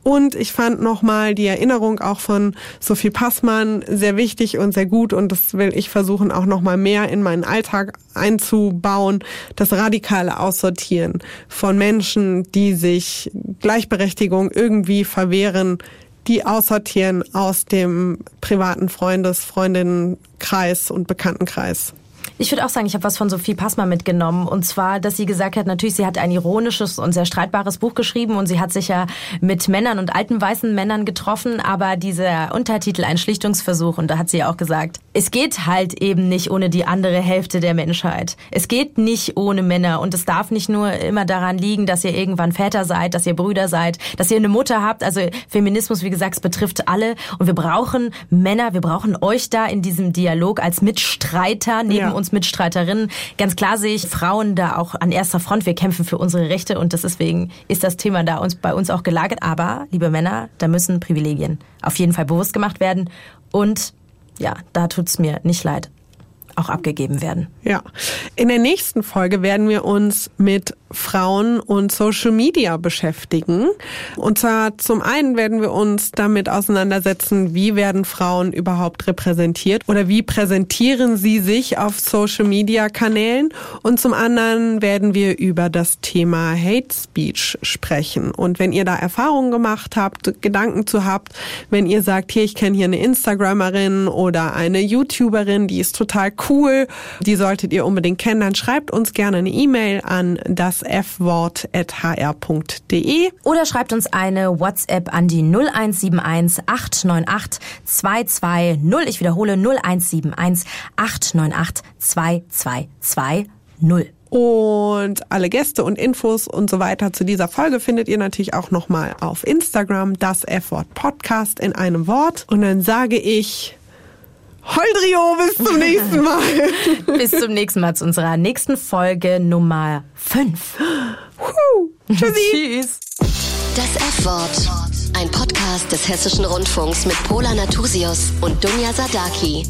Und ich fand nochmal die Erinnerung auch von Sophie Passmann sehr wichtig und sehr gut. Und das will ich versuchen auch nochmal mehr in meinen Alltag einzubauen. Das radikale Aussortieren von Menschen, die sich Gleichberechtigung irgendwie verwehren, die aussortieren aus dem privaten Freundes, Freundinnenkreis und Bekanntenkreis. Ich würde auch sagen, ich habe was von Sophie Passmann mitgenommen. Und zwar, dass sie gesagt hat, natürlich, sie hat ein ironisches und sehr streitbares Buch geschrieben und sie hat sich ja mit Männern und alten weißen Männern getroffen, aber dieser Untertitel, ein Schlichtungsversuch, und da hat sie ja auch gesagt, es geht halt eben nicht ohne die andere Hälfte der Menschheit. Es geht nicht ohne Männer und es darf nicht nur immer daran liegen, dass ihr irgendwann Väter seid, dass ihr Brüder seid, dass ihr eine Mutter habt. Also Feminismus, wie gesagt, es betrifft alle und wir brauchen Männer, wir brauchen euch da in diesem Dialog als Mitstreiter neben ja. uns Mitstreiterinnen. Ganz klar sehe ich Frauen da auch an erster Front. Wir kämpfen für unsere Rechte und deswegen ist das Thema da uns bei uns auch gelagert. Aber, liebe Männer, da müssen Privilegien auf jeden Fall bewusst gemacht werden und ja, da tut's mir nicht leid auch abgegeben werden. Ja. In der nächsten Folge werden wir uns mit Frauen und Social Media beschäftigen. Und zwar zum einen werden wir uns damit auseinandersetzen, wie werden Frauen überhaupt repräsentiert oder wie präsentieren sie sich auf Social Media Kanälen. Und zum anderen werden wir über das Thema Hate Speech sprechen. Und wenn ihr da Erfahrungen gemacht habt, Gedanken zu habt, wenn ihr sagt, hier, ich kenne hier eine Instagramerin oder eine YouTuberin, die ist total cool, die solltet ihr unbedingt kennen, dann schreibt uns gerne eine E-Mail an das fwort.hr.de. Oder schreibt uns eine WhatsApp an die 0171 898 220. Ich wiederhole 0171 898 220. Und alle Gäste und Infos und so weiter zu dieser Folge findet ihr natürlich auch nochmal auf Instagram, das F-Wort Podcast in einem Wort. Und dann sage ich Holdrio, bis zum nächsten Mal. bis zum nächsten Mal zu unserer nächsten Folge Nummer 5. Tschüssi. Tschüss. Das F-Wort. Ein Podcast des Hessischen Rundfunks mit Pola Natusius und Dunja Sadaki.